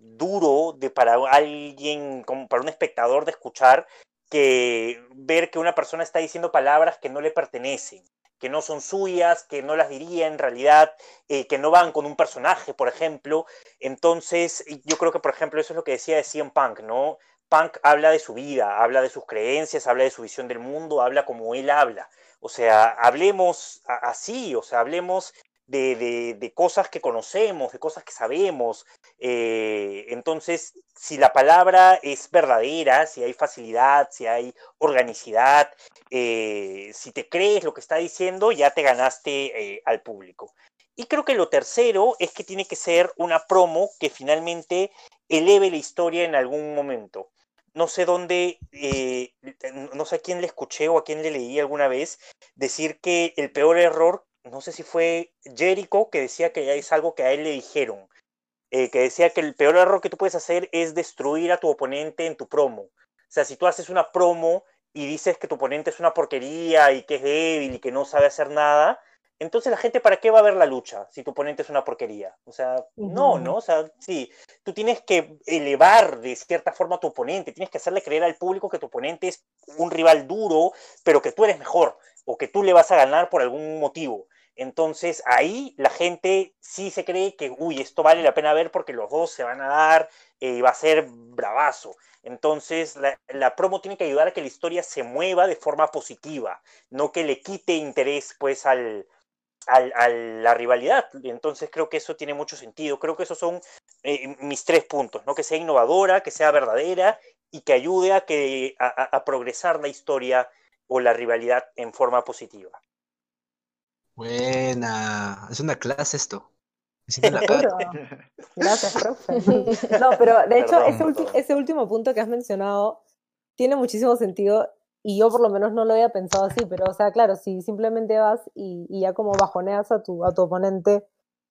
duro de para alguien, como para un espectador de escuchar que ver que una persona está diciendo palabras que no le pertenecen, que no son suyas, que no las diría en realidad, eh, que no van con un personaje, por ejemplo. Entonces, yo creo que, por ejemplo, eso es lo que decía de CM Punk, ¿no? Punk habla de su vida, habla de sus creencias, habla de su visión del mundo, habla como él habla. O sea, hablemos así, o sea, hablemos de, de- cosas que conocemos, de cosas que sabemos. Eh, entonces, si la palabra es verdadera, si hay facilidad, si hay organicidad, eh, si te crees lo que está diciendo, ya te ganaste eh, al público. Y creo que lo tercero es que tiene que ser una promo que finalmente eleve la historia en algún momento. No sé dónde, no sé a quién le escuché o a quién le leí alguna vez decir que el peor error, no sé si fue Jericho, que decía que es algo que a él le dijeron, eh, que decía que el peor error que tú puedes hacer es destruir a tu oponente en tu promo. O sea, si tú haces una promo y dices que tu oponente es una porquería y que es débil y que no sabe hacer nada, entonces la gente para qué va a ver la lucha si tu oponente es una porquería? O sea, no. ¿no? O sea, sí, tú tienes que elevar de cierta forma a tu oponente, tienes que hacerle creer al público que tu oponente es un rival duro, pero que tú eres mejor o que tú le vas a ganar por algún motivo. Entonces ahí la gente sí se cree que, uy, esto vale la pena ver porque los dos se van a dar y va a ser bravazo. Entonces la, la, promo tiene que ayudar a que la historia se mueva de forma positiva, no que le quite interés pues al, a la rivalidad. Entonces creo que eso tiene mucho sentido. Creo que esos son eh, mis tres puntos, ¿no? Que sea innovadora, que sea verdadera y que ayude a, que, a progresar la historia o la rivalidad en forma positiva. Buena, es una clase esto. Gracias, profe. No, pero de hecho, ese, ese, último punto que has mencionado tiene muchísimo sentido y yo por lo menos no lo había pensado así, pero o sea, claro, si simplemente vas y, y ya como bajoneas a tu, a tu oponente,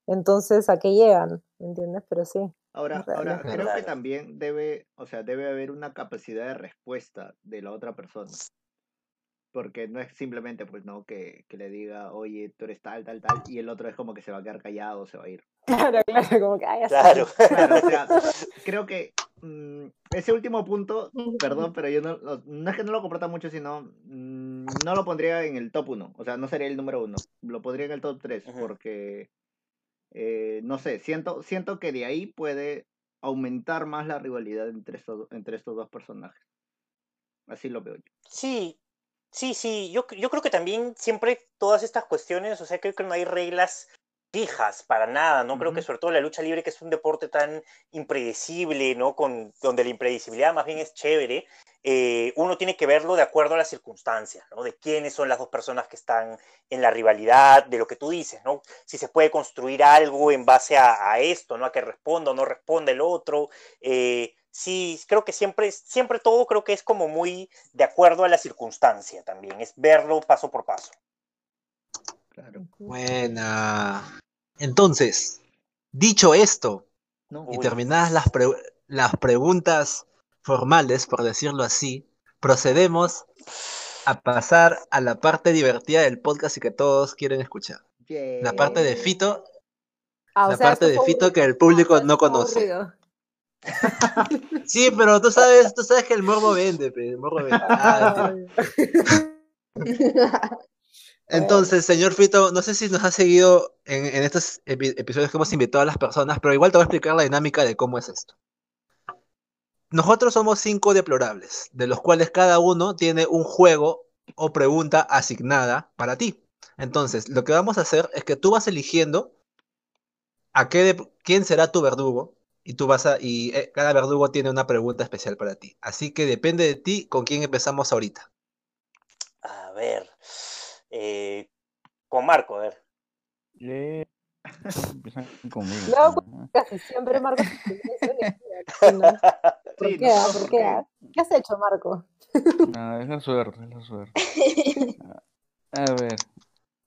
entonces a qué llegan, ¿me entiendes? Pero sí. Ahora, ahora creo que también debe, o sea, debe haber una capacidad de respuesta de la otra persona porque no es simplemente pues no que, que, le diga oye tú eres tal tal tal y el otro es como que se va a quedar callado se va a ir. Claro claro como que ay, claro, claro o sea, creo que mmm, ese último punto perdón pero yo no no es que no lo comparta mucho sino mmm, no lo pondría en el top 1 o sea no sería el número uno lo pondría en el top 3 -huh. porque eh, no sé siento siento que de ahí puede aumentar más la rivalidad entre estos entre estos dos personajes. Así lo veo yo. Sí Sí, sí, yo, yo creo que también siempre todas estas cuestiones, o sea, creo que no hay reglas fijas para nada, ¿no? Uh -huh. Creo que sobre todo la lucha libre, que es un deporte tan impredecible, ¿no? Con, donde la impredecibilidad más bien es chévere, eh, uno tiene que verlo de acuerdo a las circunstancias, ¿no? De quiénes son las dos personas que están en la rivalidad, de lo que tú dices, ¿no? Si se puede construir algo en base a, a esto, ¿no? A que responda o no responda el otro, eh, sí, creo que siempre, siempre todo creo que es como muy de acuerdo a la circunstancia también, es verlo paso por paso. Claro. Buena. Entonces, dicho esto, no, y terminadas las, pre las preguntas formales, por decirlo así, procedemos a pasar a la parte divertida del podcast y que todos quieren escuchar. Yeah. La parte de Fito. Ah, la sea, parte de Fito que el público no conoce. Aburrido. Sí, pero tú sabes, tú sabes que el morbo vende, el morbo vende. Ah, Entonces, señor Fito, no sé si nos ha seguido en, estos epi episodios que hemos invitado a las personas, pero igual te voy a explicar la dinámica de cómo es esto. Nosotros somos cinco deplorables, de los cuales cada uno tiene un juego o pregunta asignada para ti. Entonces, lo que vamos a hacer es que tú vas eligiendo a qué quién será tu verdugo y tú vas a y eh, cada verdugo tiene una pregunta especial para ti. Así que depende de ti con quién empezamos ahorita. A ver, eh, con Marco, a ver. Eh, empiezan conmigo. No, casi siempre Marco. ¿Por sí, qué? No, ¿Por qué? ¿Qué has hecho, Marco? No, es la suerte, es la suerte. A ver,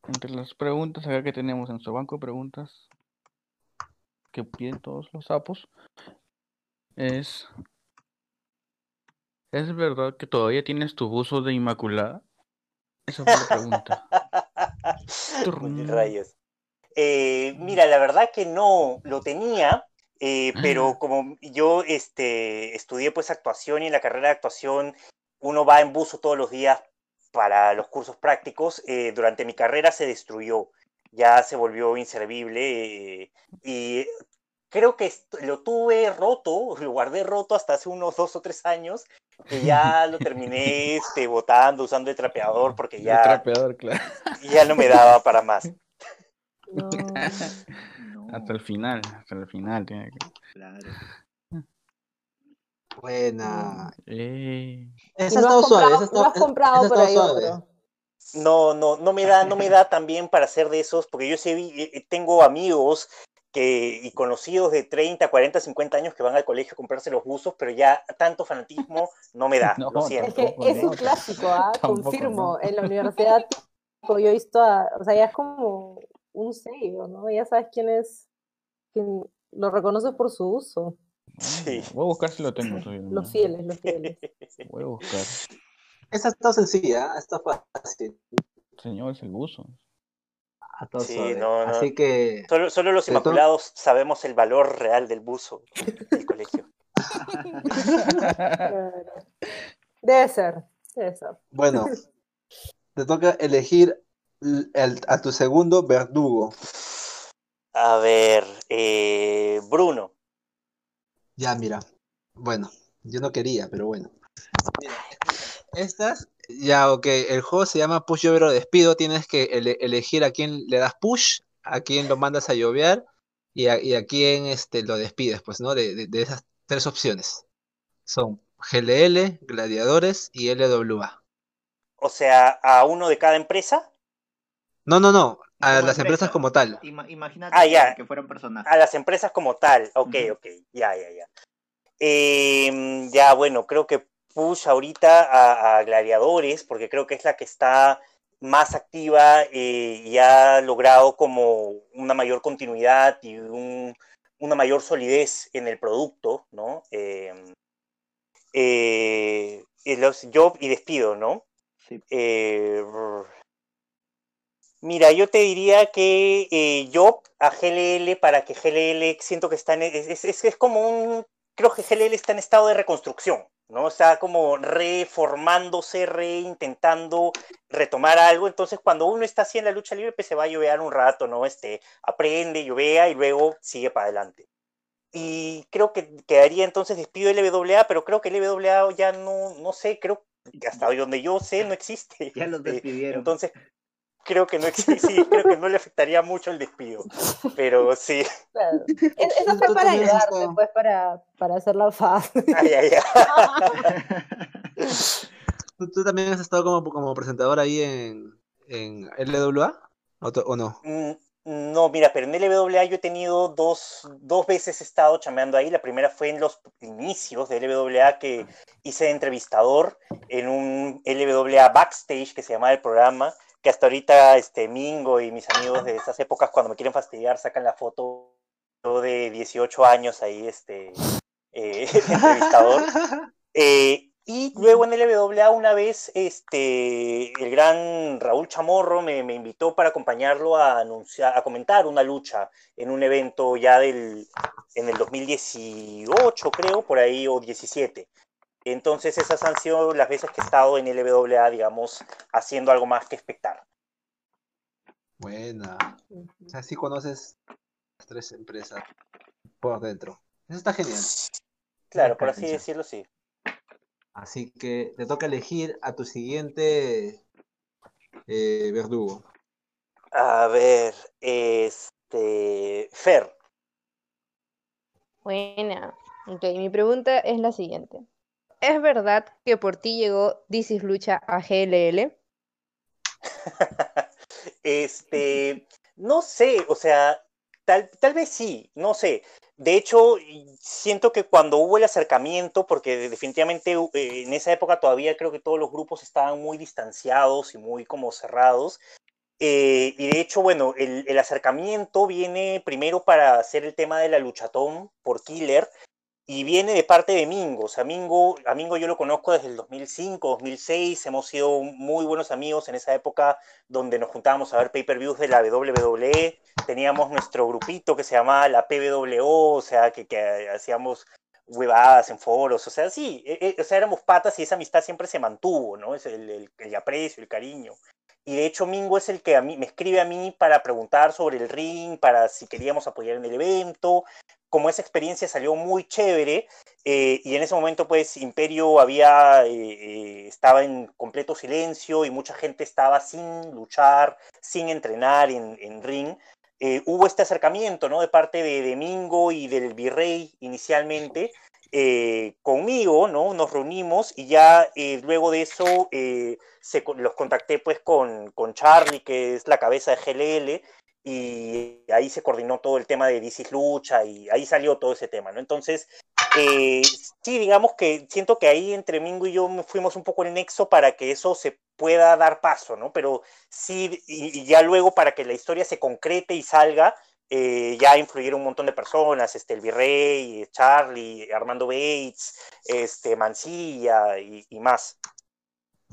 entre las preguntas acá que tenemos en su banco de preguntas, que piden todos los sapos es ¿Es verdad que todavía tienes tu buzo de Inmaculada? Esa fue la pregunta. Rayos. Eh, mira, la verdad que no lo tenía, eh, pero como yo este, estudié pues actuación y en la carrera de actuación uno va en buzo todos los días para los cursos prácticos, eh, durante mi carrera se destruyó ya se volvió inservible eh, y creo que lo tuve roto, lo guardé roto hasta hace unos dos o tres años y ya lo terminé este, botando, usando el trapeador porque ya, el trapeador, claro. ya no me daba para más. No, no. Hasta el final, hasta el final tiene que... Claro. Buena. Eh. Esa está suave. Esa está, ¿No has comprado por ahí suave. otro? No, no, no me da, no me da también para hacer de esos, porque yo sé, eh, tengo amigos que, y conocidos de 30, 40, 50 años que van al colegio a comprarse los buzos, pero ya tanto fanatismo no me da, No, lo siento. Es que es un clásico, ¿ah? Tampoco, confirmo. no. En la universidad, yo he visto, a, o sea, ya es como un sello, ¿no? Ya sabes quién es, quién lo reconoces por su uso. Sí. Voy a buscar si lo tengo todavía. Los fieles, los fieles. Voy a buscar. Esa está sencilla, está fácil. Señor, es el buzo. Ah, todo Sí, no, no. Así que Solo, solo los inmaculados sabemos el valor real del buzo del colegio. Debe ser, debe ser. Bueno, te toca elegir el- a tu segundo verdugo. A ver, eh, Bruno. Ya, mira. Bueno, yo no quería, pero bueno. Mira, estas, ya, ok. El juego se llama Push Llover o Despido. Tienes que ele- elegir a quién le das push, a quién lo mandas a llover y a, y a quién este, lo despides, pues, ¿no? De, de- de esas tres opciones. Son GLL, Gladiadores y LWA. O sea, a uno de cada empresa. No, no, no. A las empresas empresa. como tal. Ima- imagínate Ah, ya. que fueran personajes. A las empresas como tal. Ok, Ujú. ok. Ya, ya, ya. Em, ya, bueno, creo que push ahorita a, a Gladiadores, porque creo que es la que está más activa eh, y ha logrado como una mayor continuidad y un- una mayor solidez en el producto, ¿no? Em, eh, los job y despido, ¿no? Sí. Eh, mira, yo te diría que eh, yo a GLL para que GLL siento que está en, es- es- es como un, creo que GLL está en estado de reconstrucción, ¿no? Está como reformándose, reintentando retomar algo. Entonces, cuando uno está así en la lucha libre, pues se va a llover un rato, ¿no? Este, aprende, llovea y luego sigue para adelante. Y creo que quedaría entonces despido LWA, pero creo que LWA ya no, no sé, creo que hasta donde yo sé no existe. Ya los Este, despidieron. Entonces, creo que no existe, sí, creo que no le afectaría mucho el despido. Pero sí, Claro. Es- Eso fue para ayudarte, pues, para, para hacerla fácil. ay, ay, ay. ¿Tú, tú también has estado como, como presentador ahí en, en LWA? ¿O, o no? Mm, No, mira, pero en LWA yo he tenido dos, dos veces he estado chameando ahí. La primera fue en los inicios de LWA que hice de entrevistador en un LWA backstage que se llamaba el programa, que hasta ahorita este, Mingo y mis amigos de esas épocas cuando me quieren fastidiar sacan la foto de 18 años ahí este, eh, entrevistador. Eh, y luego en LWA una vez este, el gran Raúl Chamorro me, me invitó para acompañarlo a, anunciar, a comentar una lucha en un evento ya del, en el 2018 creo, por ahí, o 17. Entonces esas han sido las veces que he estado en LWA, digamos, haciendo algo más que espectar. Buena. O sea, sí conoces las tres empresas por dentro. Eso está genial. Claro, por así decirlo, sí. Así que te toca elegir a tu siguiente eh, verdugo. A ver, este, Fer, Buena. Ok, mi pregunta es la siguiente. ¿Es verdad que por ti llegó This is Lucha a GLL? Este, no sé, o sea, tal, tal vez sí, no sé. De hecho, siento que cuando hubo el acercamiento, porque definitivamente eh, en esa época todavía creo que todos los grupos estaban muy distanciados y muy como cerrados. eh, y de hecho, bueno, el, el acercamiento viene primero para hacer el tema de la luchatón por Killer, y viene de parte de Mingo. O sea, Mingo, a Mingo yo lo conozco desde el 2005, 2006. Hemos sido muy buenos amigos en esa época donde nos juntábamos a ver pay-per-views de la WWE. Teníamos nuestro grupito que se llamaba la PWO, o sea, que, que hacíamos huevadas en foros. O sea, sí, eh, eh, o sea, éramos patas y esa amistad siempre se mantuvo, ¿no? Es el, el, el aprecio, el cariño. Y de hecho Mingo es el que a mí, me escribe a mí para preguntar sobre el ring, para si queríamos apoyar en el evento. Como esa experiencia salió muy chévere eh, y en ese momento pues Imperio había, eh, eh, estaba en completo silencio y mucha gente estaba sin luchar, sin entrenar en, en ring. Eh, hubo este acercamiento ¿no? de parte de, de Mingo y del Virrey inicialmente eh, conmigo, ¿no? Nos reunimos y ya eh, luego de eso se, los contacté pues con, con Charlie, que es la cabeza de GLL, y ahí se coordinó todo el tema de DC Lucha y ahí salió todo ese tema, ¿no? Entonces, eh, sí, digamos que siento que ahí entre Mingo y yo fuimos un poco el nexo para que eso se pueda dar paso, ¿no? Pero sí, y, ya luego para que la historia se concrete y salga, eh, ya influyeron un montón de personas, este, el Virrey, Charlie, Armando Bates, este, Mancilla y más.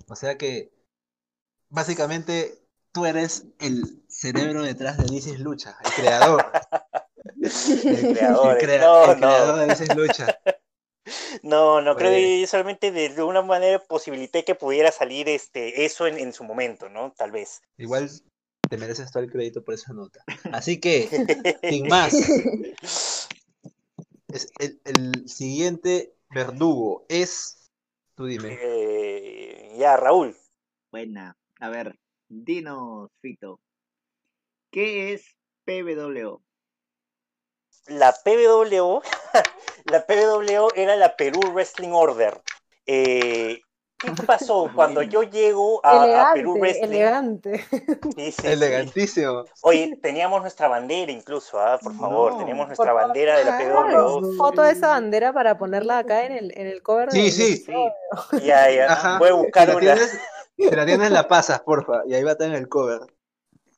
O sea que básicamente tú eres el cerebro detrás de This is Lucha, el creador. El creador, el, crea- no, el creador no. de This is Lucha. No, no, creo Pues- que yo solamente de alguna manera posibilité que pudiera salir este, eso en, en su momento, ¿no? Tal vez. Igual te mereces todo el crédito por esa nota. Así que, sin más, es el, el siguiente verdugo es, tú dime, Eh, ya, Raúl. Buena. A ver, dinos, Fito. ¿Qué es PWO? La PWO, la PWO era la Perú Wrestling Order. Eh, ¿Qué pasó cuando yo llego a, a Perú elegante, Wrestling? elegante. Sí, sí, sí. elegantísimo. Oye, teníamos nuestra bandera incluso, ¿ah? Por favor, No. teníamos nuestra favor. bandera de la PWO. foto de esa bandera para ponerla acá en el, en el cover. Sí, del sí. episodio. Ya, ya. Ajá. Voy a buscar una. tienes, si la tienes, la pasas, porfa, y ahí va a estar en el cover.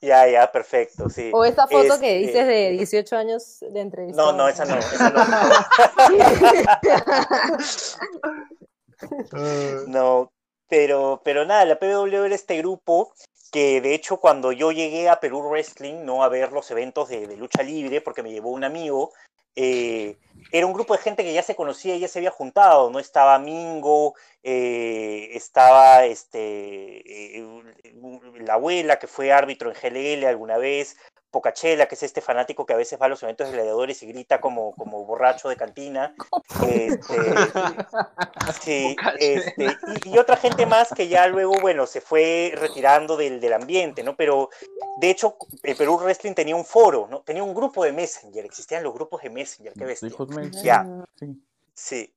Ya, ya, perfecto, sí. O esa foto que Este, dices de 18 años de entrevista. No, no, esa no, esa no. No, pero, pero nada, la PW era este grupo que de hecho cuando yo llegué a Perú Wrestling, no a ver los eventos de, de lucha libre, porque me llevó un amigo, eh, era un grupo de gente que ya se conocía y ya se había juntado, ¿no? Estaba Mingo, eh, estaba este, eh, la abuela que fue árbitro en GLL alguna vez, Pocachela, que es este fanático que a veces va a los eventos de gladiadores y grita como, como borracho de cantina. Este, sí, este, y, y otra gente más que ya luego, bueno, se fue retirando del, del ambiente, ¿no? Pero de hecho, el Perú Wrestling tenía un foro, ¿no? Tenía un grupo de Messenger, existían los grupos de Messenger, qué bestia. Ya. sí.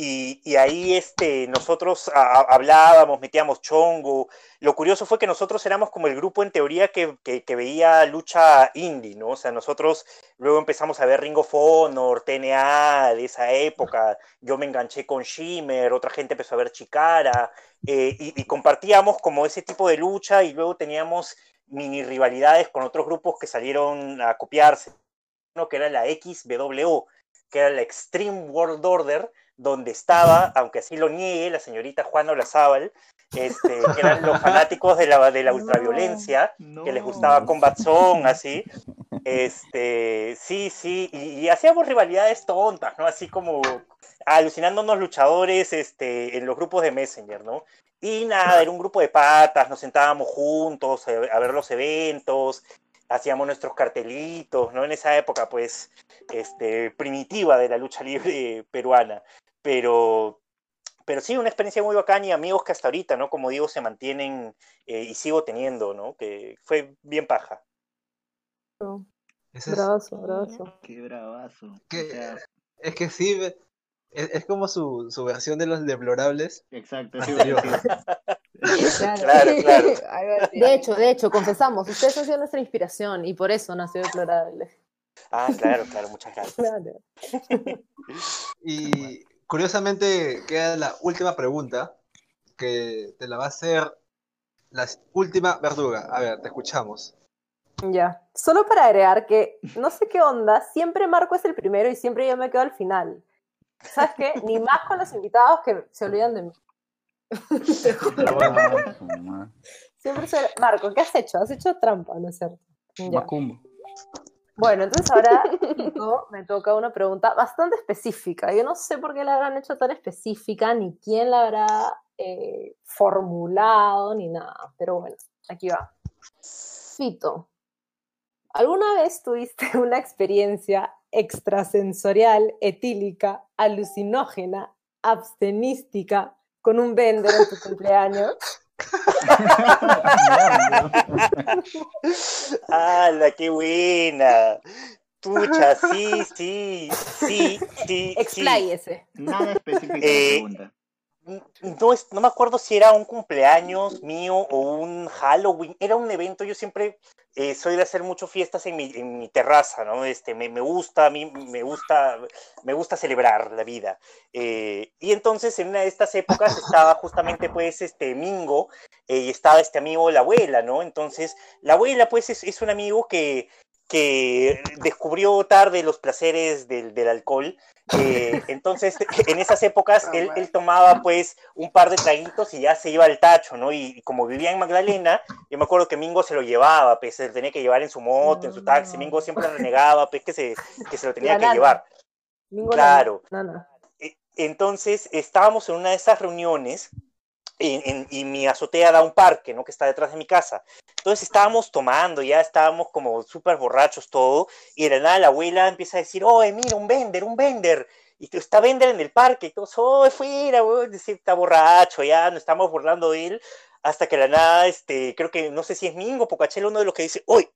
Y, ahí este, nosotros hablábamos, metíamos chongo. Lo curioso fue que nosotros éramos como el grupo en teoría que, que- veía lucha indie, ¿no? O sea, nosotros luego empezamos a ver Ring of Honor, TNA de esa época. Yo me enganché con Shimmer, otra gente empezó a ver Chikara. eh, y, y compartíamos como ese tipo de lucha y luego teníamos mini rivalidades con otros grupos que salieron a copiarse. Uno que era la XBWO, que era la Extreme World Order, donde estaba, aunque así lo niegue, la señorita Juana Olazábal, este, que eran los fanáticos de la, de la ultraviolencia, que les gustaba Combat Zone, así. Este, sí, sí, y, y hacíamos rivalidades tontas, ¿no? Así como alucinándonos luchadores este, en los grupos de Messenger, ¿no? Y nada, era un grupo de patas, nos sentábamos juntos a, a ver los eventos, hacíamos nuestros cartelitos, ¿no? En esa época, pues, este, primitiva de la lucha libre peruana. Pero, pero sí, una experiencia muy bacana y amigos que hasta ahorita, ¿no? Como digo, se mantienen eh, y sigo teniendo, ¿no? Que fue bien paja. Es, Bravazo, bravazo. Qué bravazo. Que- es que sí, es, es como su, su versión de los deplorables. exacto. sí. Claro, claro. Así. De hecho, de hecho, confesamos, ustedes han sido nuestra inspiración y por eso nació Deplorable. Ah, claro, claro, muchas gracias. Claro. Y curiosamente queda la última pregunta, que te la va a hacer la última verduga. A ver, te escuchamos. Ya. Solo para agregar que no sé qué onda, siempre Marco es el primero y siempre yo me quedo al final. ¿Sabes qué? Ni más con los invitados que se olvidan de mí. Siempre soy... Marco, ¿qué has hecho? Has hecho trampa, ¿no es cierto? Macumbo. Bueno, entonces ahora me toca una pregunta bastante específica. Yo no sé por qué la habrán hecho tan específica, ni quién la habrá eh, formulado, ni nada. Pero bueno, aquí va. Fito, ¿alguna vez tuviste una experiencia extrasensorial, etílica, alucinógena, abstenística con un vender en tu cumpleaños? ¡Hala, qué buena! Pucha, sí, sí, sí, sí, sí. Expláyese. Nada específico de Eh, pregunta. No, es- no me acuerdo si era un cumpleaños mío o un Halloween. Era un evento. Yo siempre eh, soy de hacer mucho fiestas en mi, en mi terraza, ¿no? Este, me, me gusta, a mí me gusta, me gusta celebrar la vida. Eh, y entonces en una de estas épocas estaba justamente pues este Mingo eh, y estaba este amigo la abuela, ¿no? Entonces la abuela pues es, es un amigo que, que descubrió tarde los placeres del, del alcohol. Eh, entonces, en esas épocas, él, él tomaba pues un par de traguitos y ya se iba al tacho, ¿no? Y, y como vivía en Magdalena, yo me acuerdo que Mingo se lo llevaba, pues se lo tenía que llevar en su moto, en su taxi. Mingo siempre renegaba, pues que se, que se lo tenía que llevar. Mingo Claro. E- Entonces, estábamos en una de esas reuniones y mi azotea da un parque, ¿no? Que está detrás de mi casa. Entonces estábamos tomando, ya estábamos como súper borrachos todo, y de la nada la abuela empieza a decir, oh, mira, un vender, un vender. Y está vender en el parque, y todos, oh, fuera, está borracho, ya nos estamos burlando de él, hasta que de la nada, este, creo que, no sé si es Mingo Pocachelo, uno de los que dice, ¡Oye!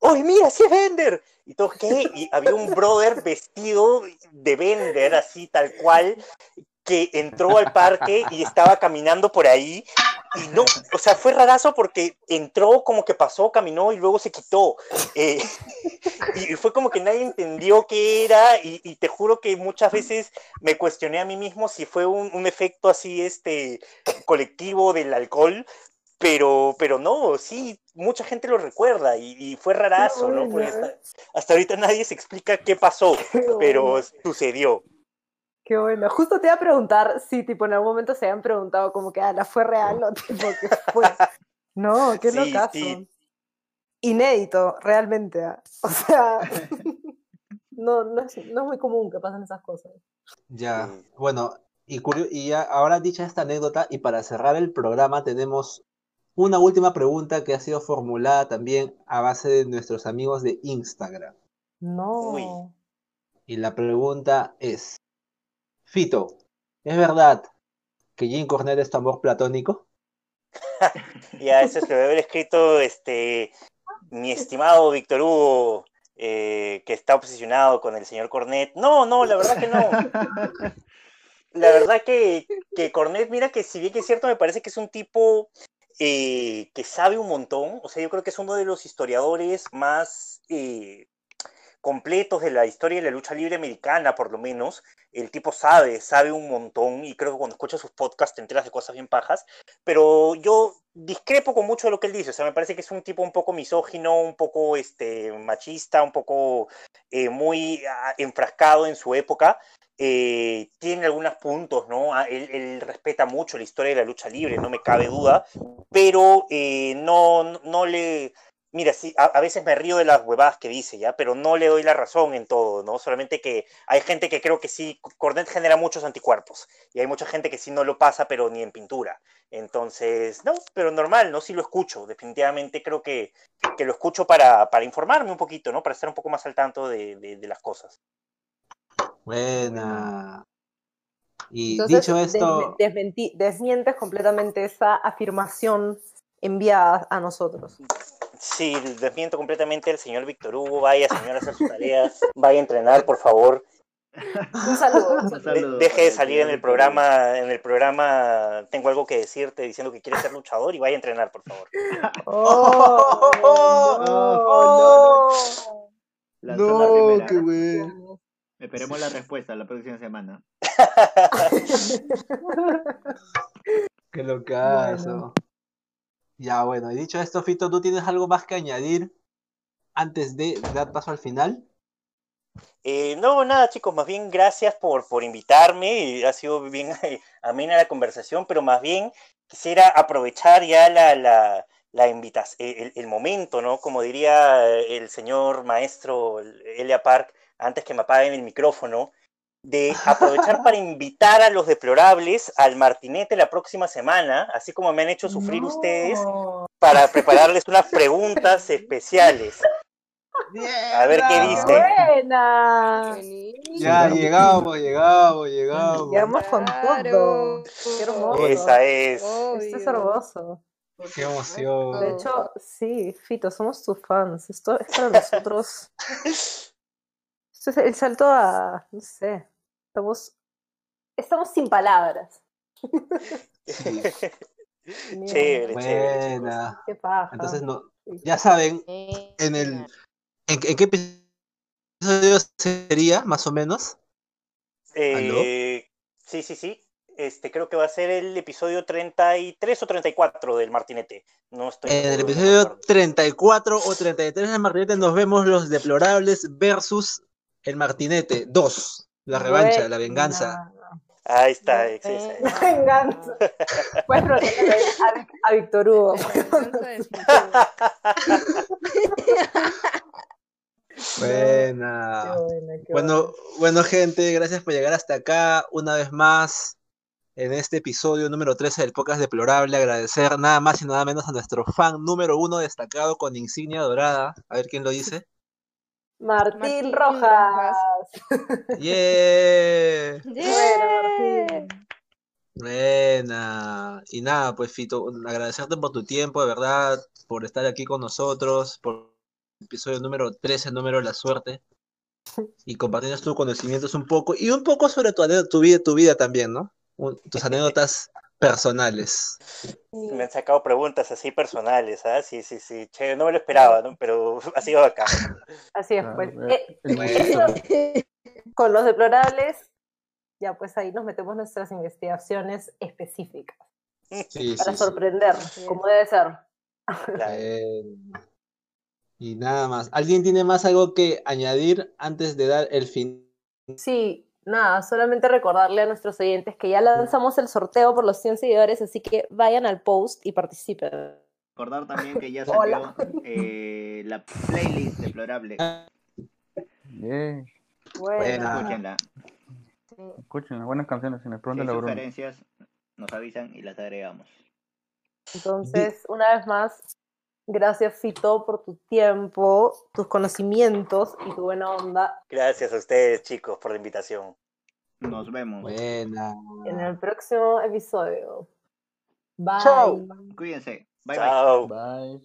¡Oye, mira, sí es Bender! Y todos, ¿qué? Y había un brother vestido de Bender, así tal cual, que entró al parque y estaba caminando por ahí. Y no, o sea, fue rarazo porque entró, como que pasó, caminó y luego se quitó. Eh, y fue como que nadie entendió qué era. Y, y te juro que muchas veces me cuestioné a mí mismo si fue un, un efecto así, este, colectivo del alcohol. Pero, pero no, sí, mucha gente lo recuerda y, y fue rarazo, ¿no? Hasta, hasta ahorita nadie se explica qué pasó, pero sucedió. Qué bueno. Justo te iba a preguntar si, tipo, en algún momento se habían preguntado como que, ah, ¿la fue real o tipo que fue? No, qué Sí, locazo. sí. Inédito, realmente. ah. O sea, no, no, es, no es muy común que pasen esas cosas. Ya, bueno, y, curio- y ya, ahora dicha esta anécdota, y para cerrar el programa tenemos una última pregunta que ha sido formulada también a base de nuestros amigos de Instagram. No. Y la pregunta es, Fito, ¿es verdad que Jim Cornette es tu amor platónico? Ya, eso es lo haber escrito este mi estimado Víctor Hugo, eh, que está obsesionado con el señor Cornet. No, no, la verdad que no. La verdad que, que Cornet, mira que si bien que es cierto, me parece que es un tipo eh, que sabe un montón. O sea, yo creo que es uno de los historiadores más eh, completos de la historia de la lucha libre americana, por lo menos. El tipo sabe, sabe un montón y creo que cuando escuchas sus podcasts te enteras de cosas bien pajas. Pero yo discrepo con mucho de lo que él dice. O sea, me parece que es un tipo un poco misógino, un poco este, machista, un poco eh, muy ah, enfrascado en su época. Eh, tiene algunos puntos, ¿no? Ah, Él, respeta mucho la historia de la lucha libre, no me cabe duda, pero eh, no- no le... Mira, sí, a, a veces me río de las huevadas que dice, ¿ya? Pero no le doy la razón en todo, ¿no? Solamente que hay gente que creo que sí, Cornet genera muchos anticuerpos, y hay mucha gente que sí no lo pasa, pero ni en pintura. Entonces, no, pero normal, ¿no? Sí lo escucho, definitivamente creo que, que lo escucho para, para informarme un poquito, ¿no? Para estar un poco más al tanto de, de- de las cosas. Buena. Y Entonces, dicho esto, desmientes completamente esa afirmación enviada a nosotros. Sí, desmiento completamente al señor Víctor Hugo. Vaya, señor, a hacer sus tareas. Vaya a entrenar, por favor. Un saludo. un saludo. De- saludo deje de el salir en señor el programa. En el programa tengo algo que decirte diciendo que quiere ser luchador y vaya a entrenar, por favor. Oh, no, no, no. Lanzó la primera. qué bueno. Esperemos la respuesta la próxima semana. Qué locazo. Bueno. Ya, bueno, y dicho esto, Fito, ¿tú tienes algo más que añadir antes de dar paso al final? Eh, no, nada, chicos, más bien gracias por, por invitarme. Ha sido bien amena la conversación, pero más bien quisiera aprovechar ya la, la, la invitación, el, el momento, ¿no? Como diría el señor maestro Elia Park, antes que me apaguen el micrófono, de aprovechar para invitar a los deplorables al martinete la próxima semana, así como me han hecho sufrir No. ustedes, para prepararles unas preguntas especiales. A ver qué dice. Buena. Ya, llegamos, llegamos, llegamos. Llegamos con todo. Qué hermoso. Esa es. Esto es hermoso. Qué emoción. De hecho, sí, Fito, somos tus fans. Esto es para nosotros. Esto es el salto a, no sé, estamos, estamos sin palabras. Mira, Chévere, chévere. Buena. Qué paja. Entonces, no, Sí. ya saben, en el ¿en, en qué episodio sería, más o menos? Eh, sí, sí, sí. Este, creo que va a ser el episodio 33 o 34 del Martinete. No estoy En el episodio acuerdo. 34 o 33 del Martinete nos vemos los deplorables versus el Martinete 2. La revancha, la venganza. Ahí está, sí, sí, sí. La venganza. Puedes a, a Víctor Hugo. Buena. Qué buena, qué Bueno, bueno, gente, gracias por llegar hasta acá una vez más. en este episodio número 13 del podcast Deplorable. Agradecer nada más y nada menos a nuestro fan número uno destacado con insignia dorada. A ver quién lo dice. Martín, Martín Rojas. ¡Yeah! Bueno, Martín. Buena. Y nada, pues Fito, agradecerte por tu tiempo, de verdad, por estar aquí con nosotros, por el episodio número 13, número de la suerte, y compartirnos tus conocimientos un poco, y un poco sobre tu, ane- tu vida, tu vida también, ¿no? Un- tus anécdotas personales. Me han sacado preguntas así personales, ¿ah? Sí, sí, sí. Che, no me lo esperaba, ¿no? Pero ha sido acá. Así es, Claro, pues. eh, Eh, con los deplorables, ya pues ahí nos metemos nuestras investigaciones específicas Sí, para sí, sorprender, como debe ser. Eh, y nada más. ¿Alguien tiene más algo que añadir antes de dar el fin? Sí, nada, solamente recordarle a nuestros oyentes que ya lanzamos el sorteo por los 100 seguidores, así que vayan al post y participen. Recordar también que ya Hola. salió eh, la playlist deplorable. Yeah. Bueno, Buena. Escúchenla. Escuchen, buenas canciones, si me Si hay sugerencias, nos avisan y las agregamos. entonces, una vez más, gracias Fito por tu tiempo, tus conocimientos y tu buena onda. Gracias a ustedes, chicos, por la invitación. Nos vemos. Buena. En el próximo episodio. Bye. Chao. Cuídense. Bye bye. Chao. Bye.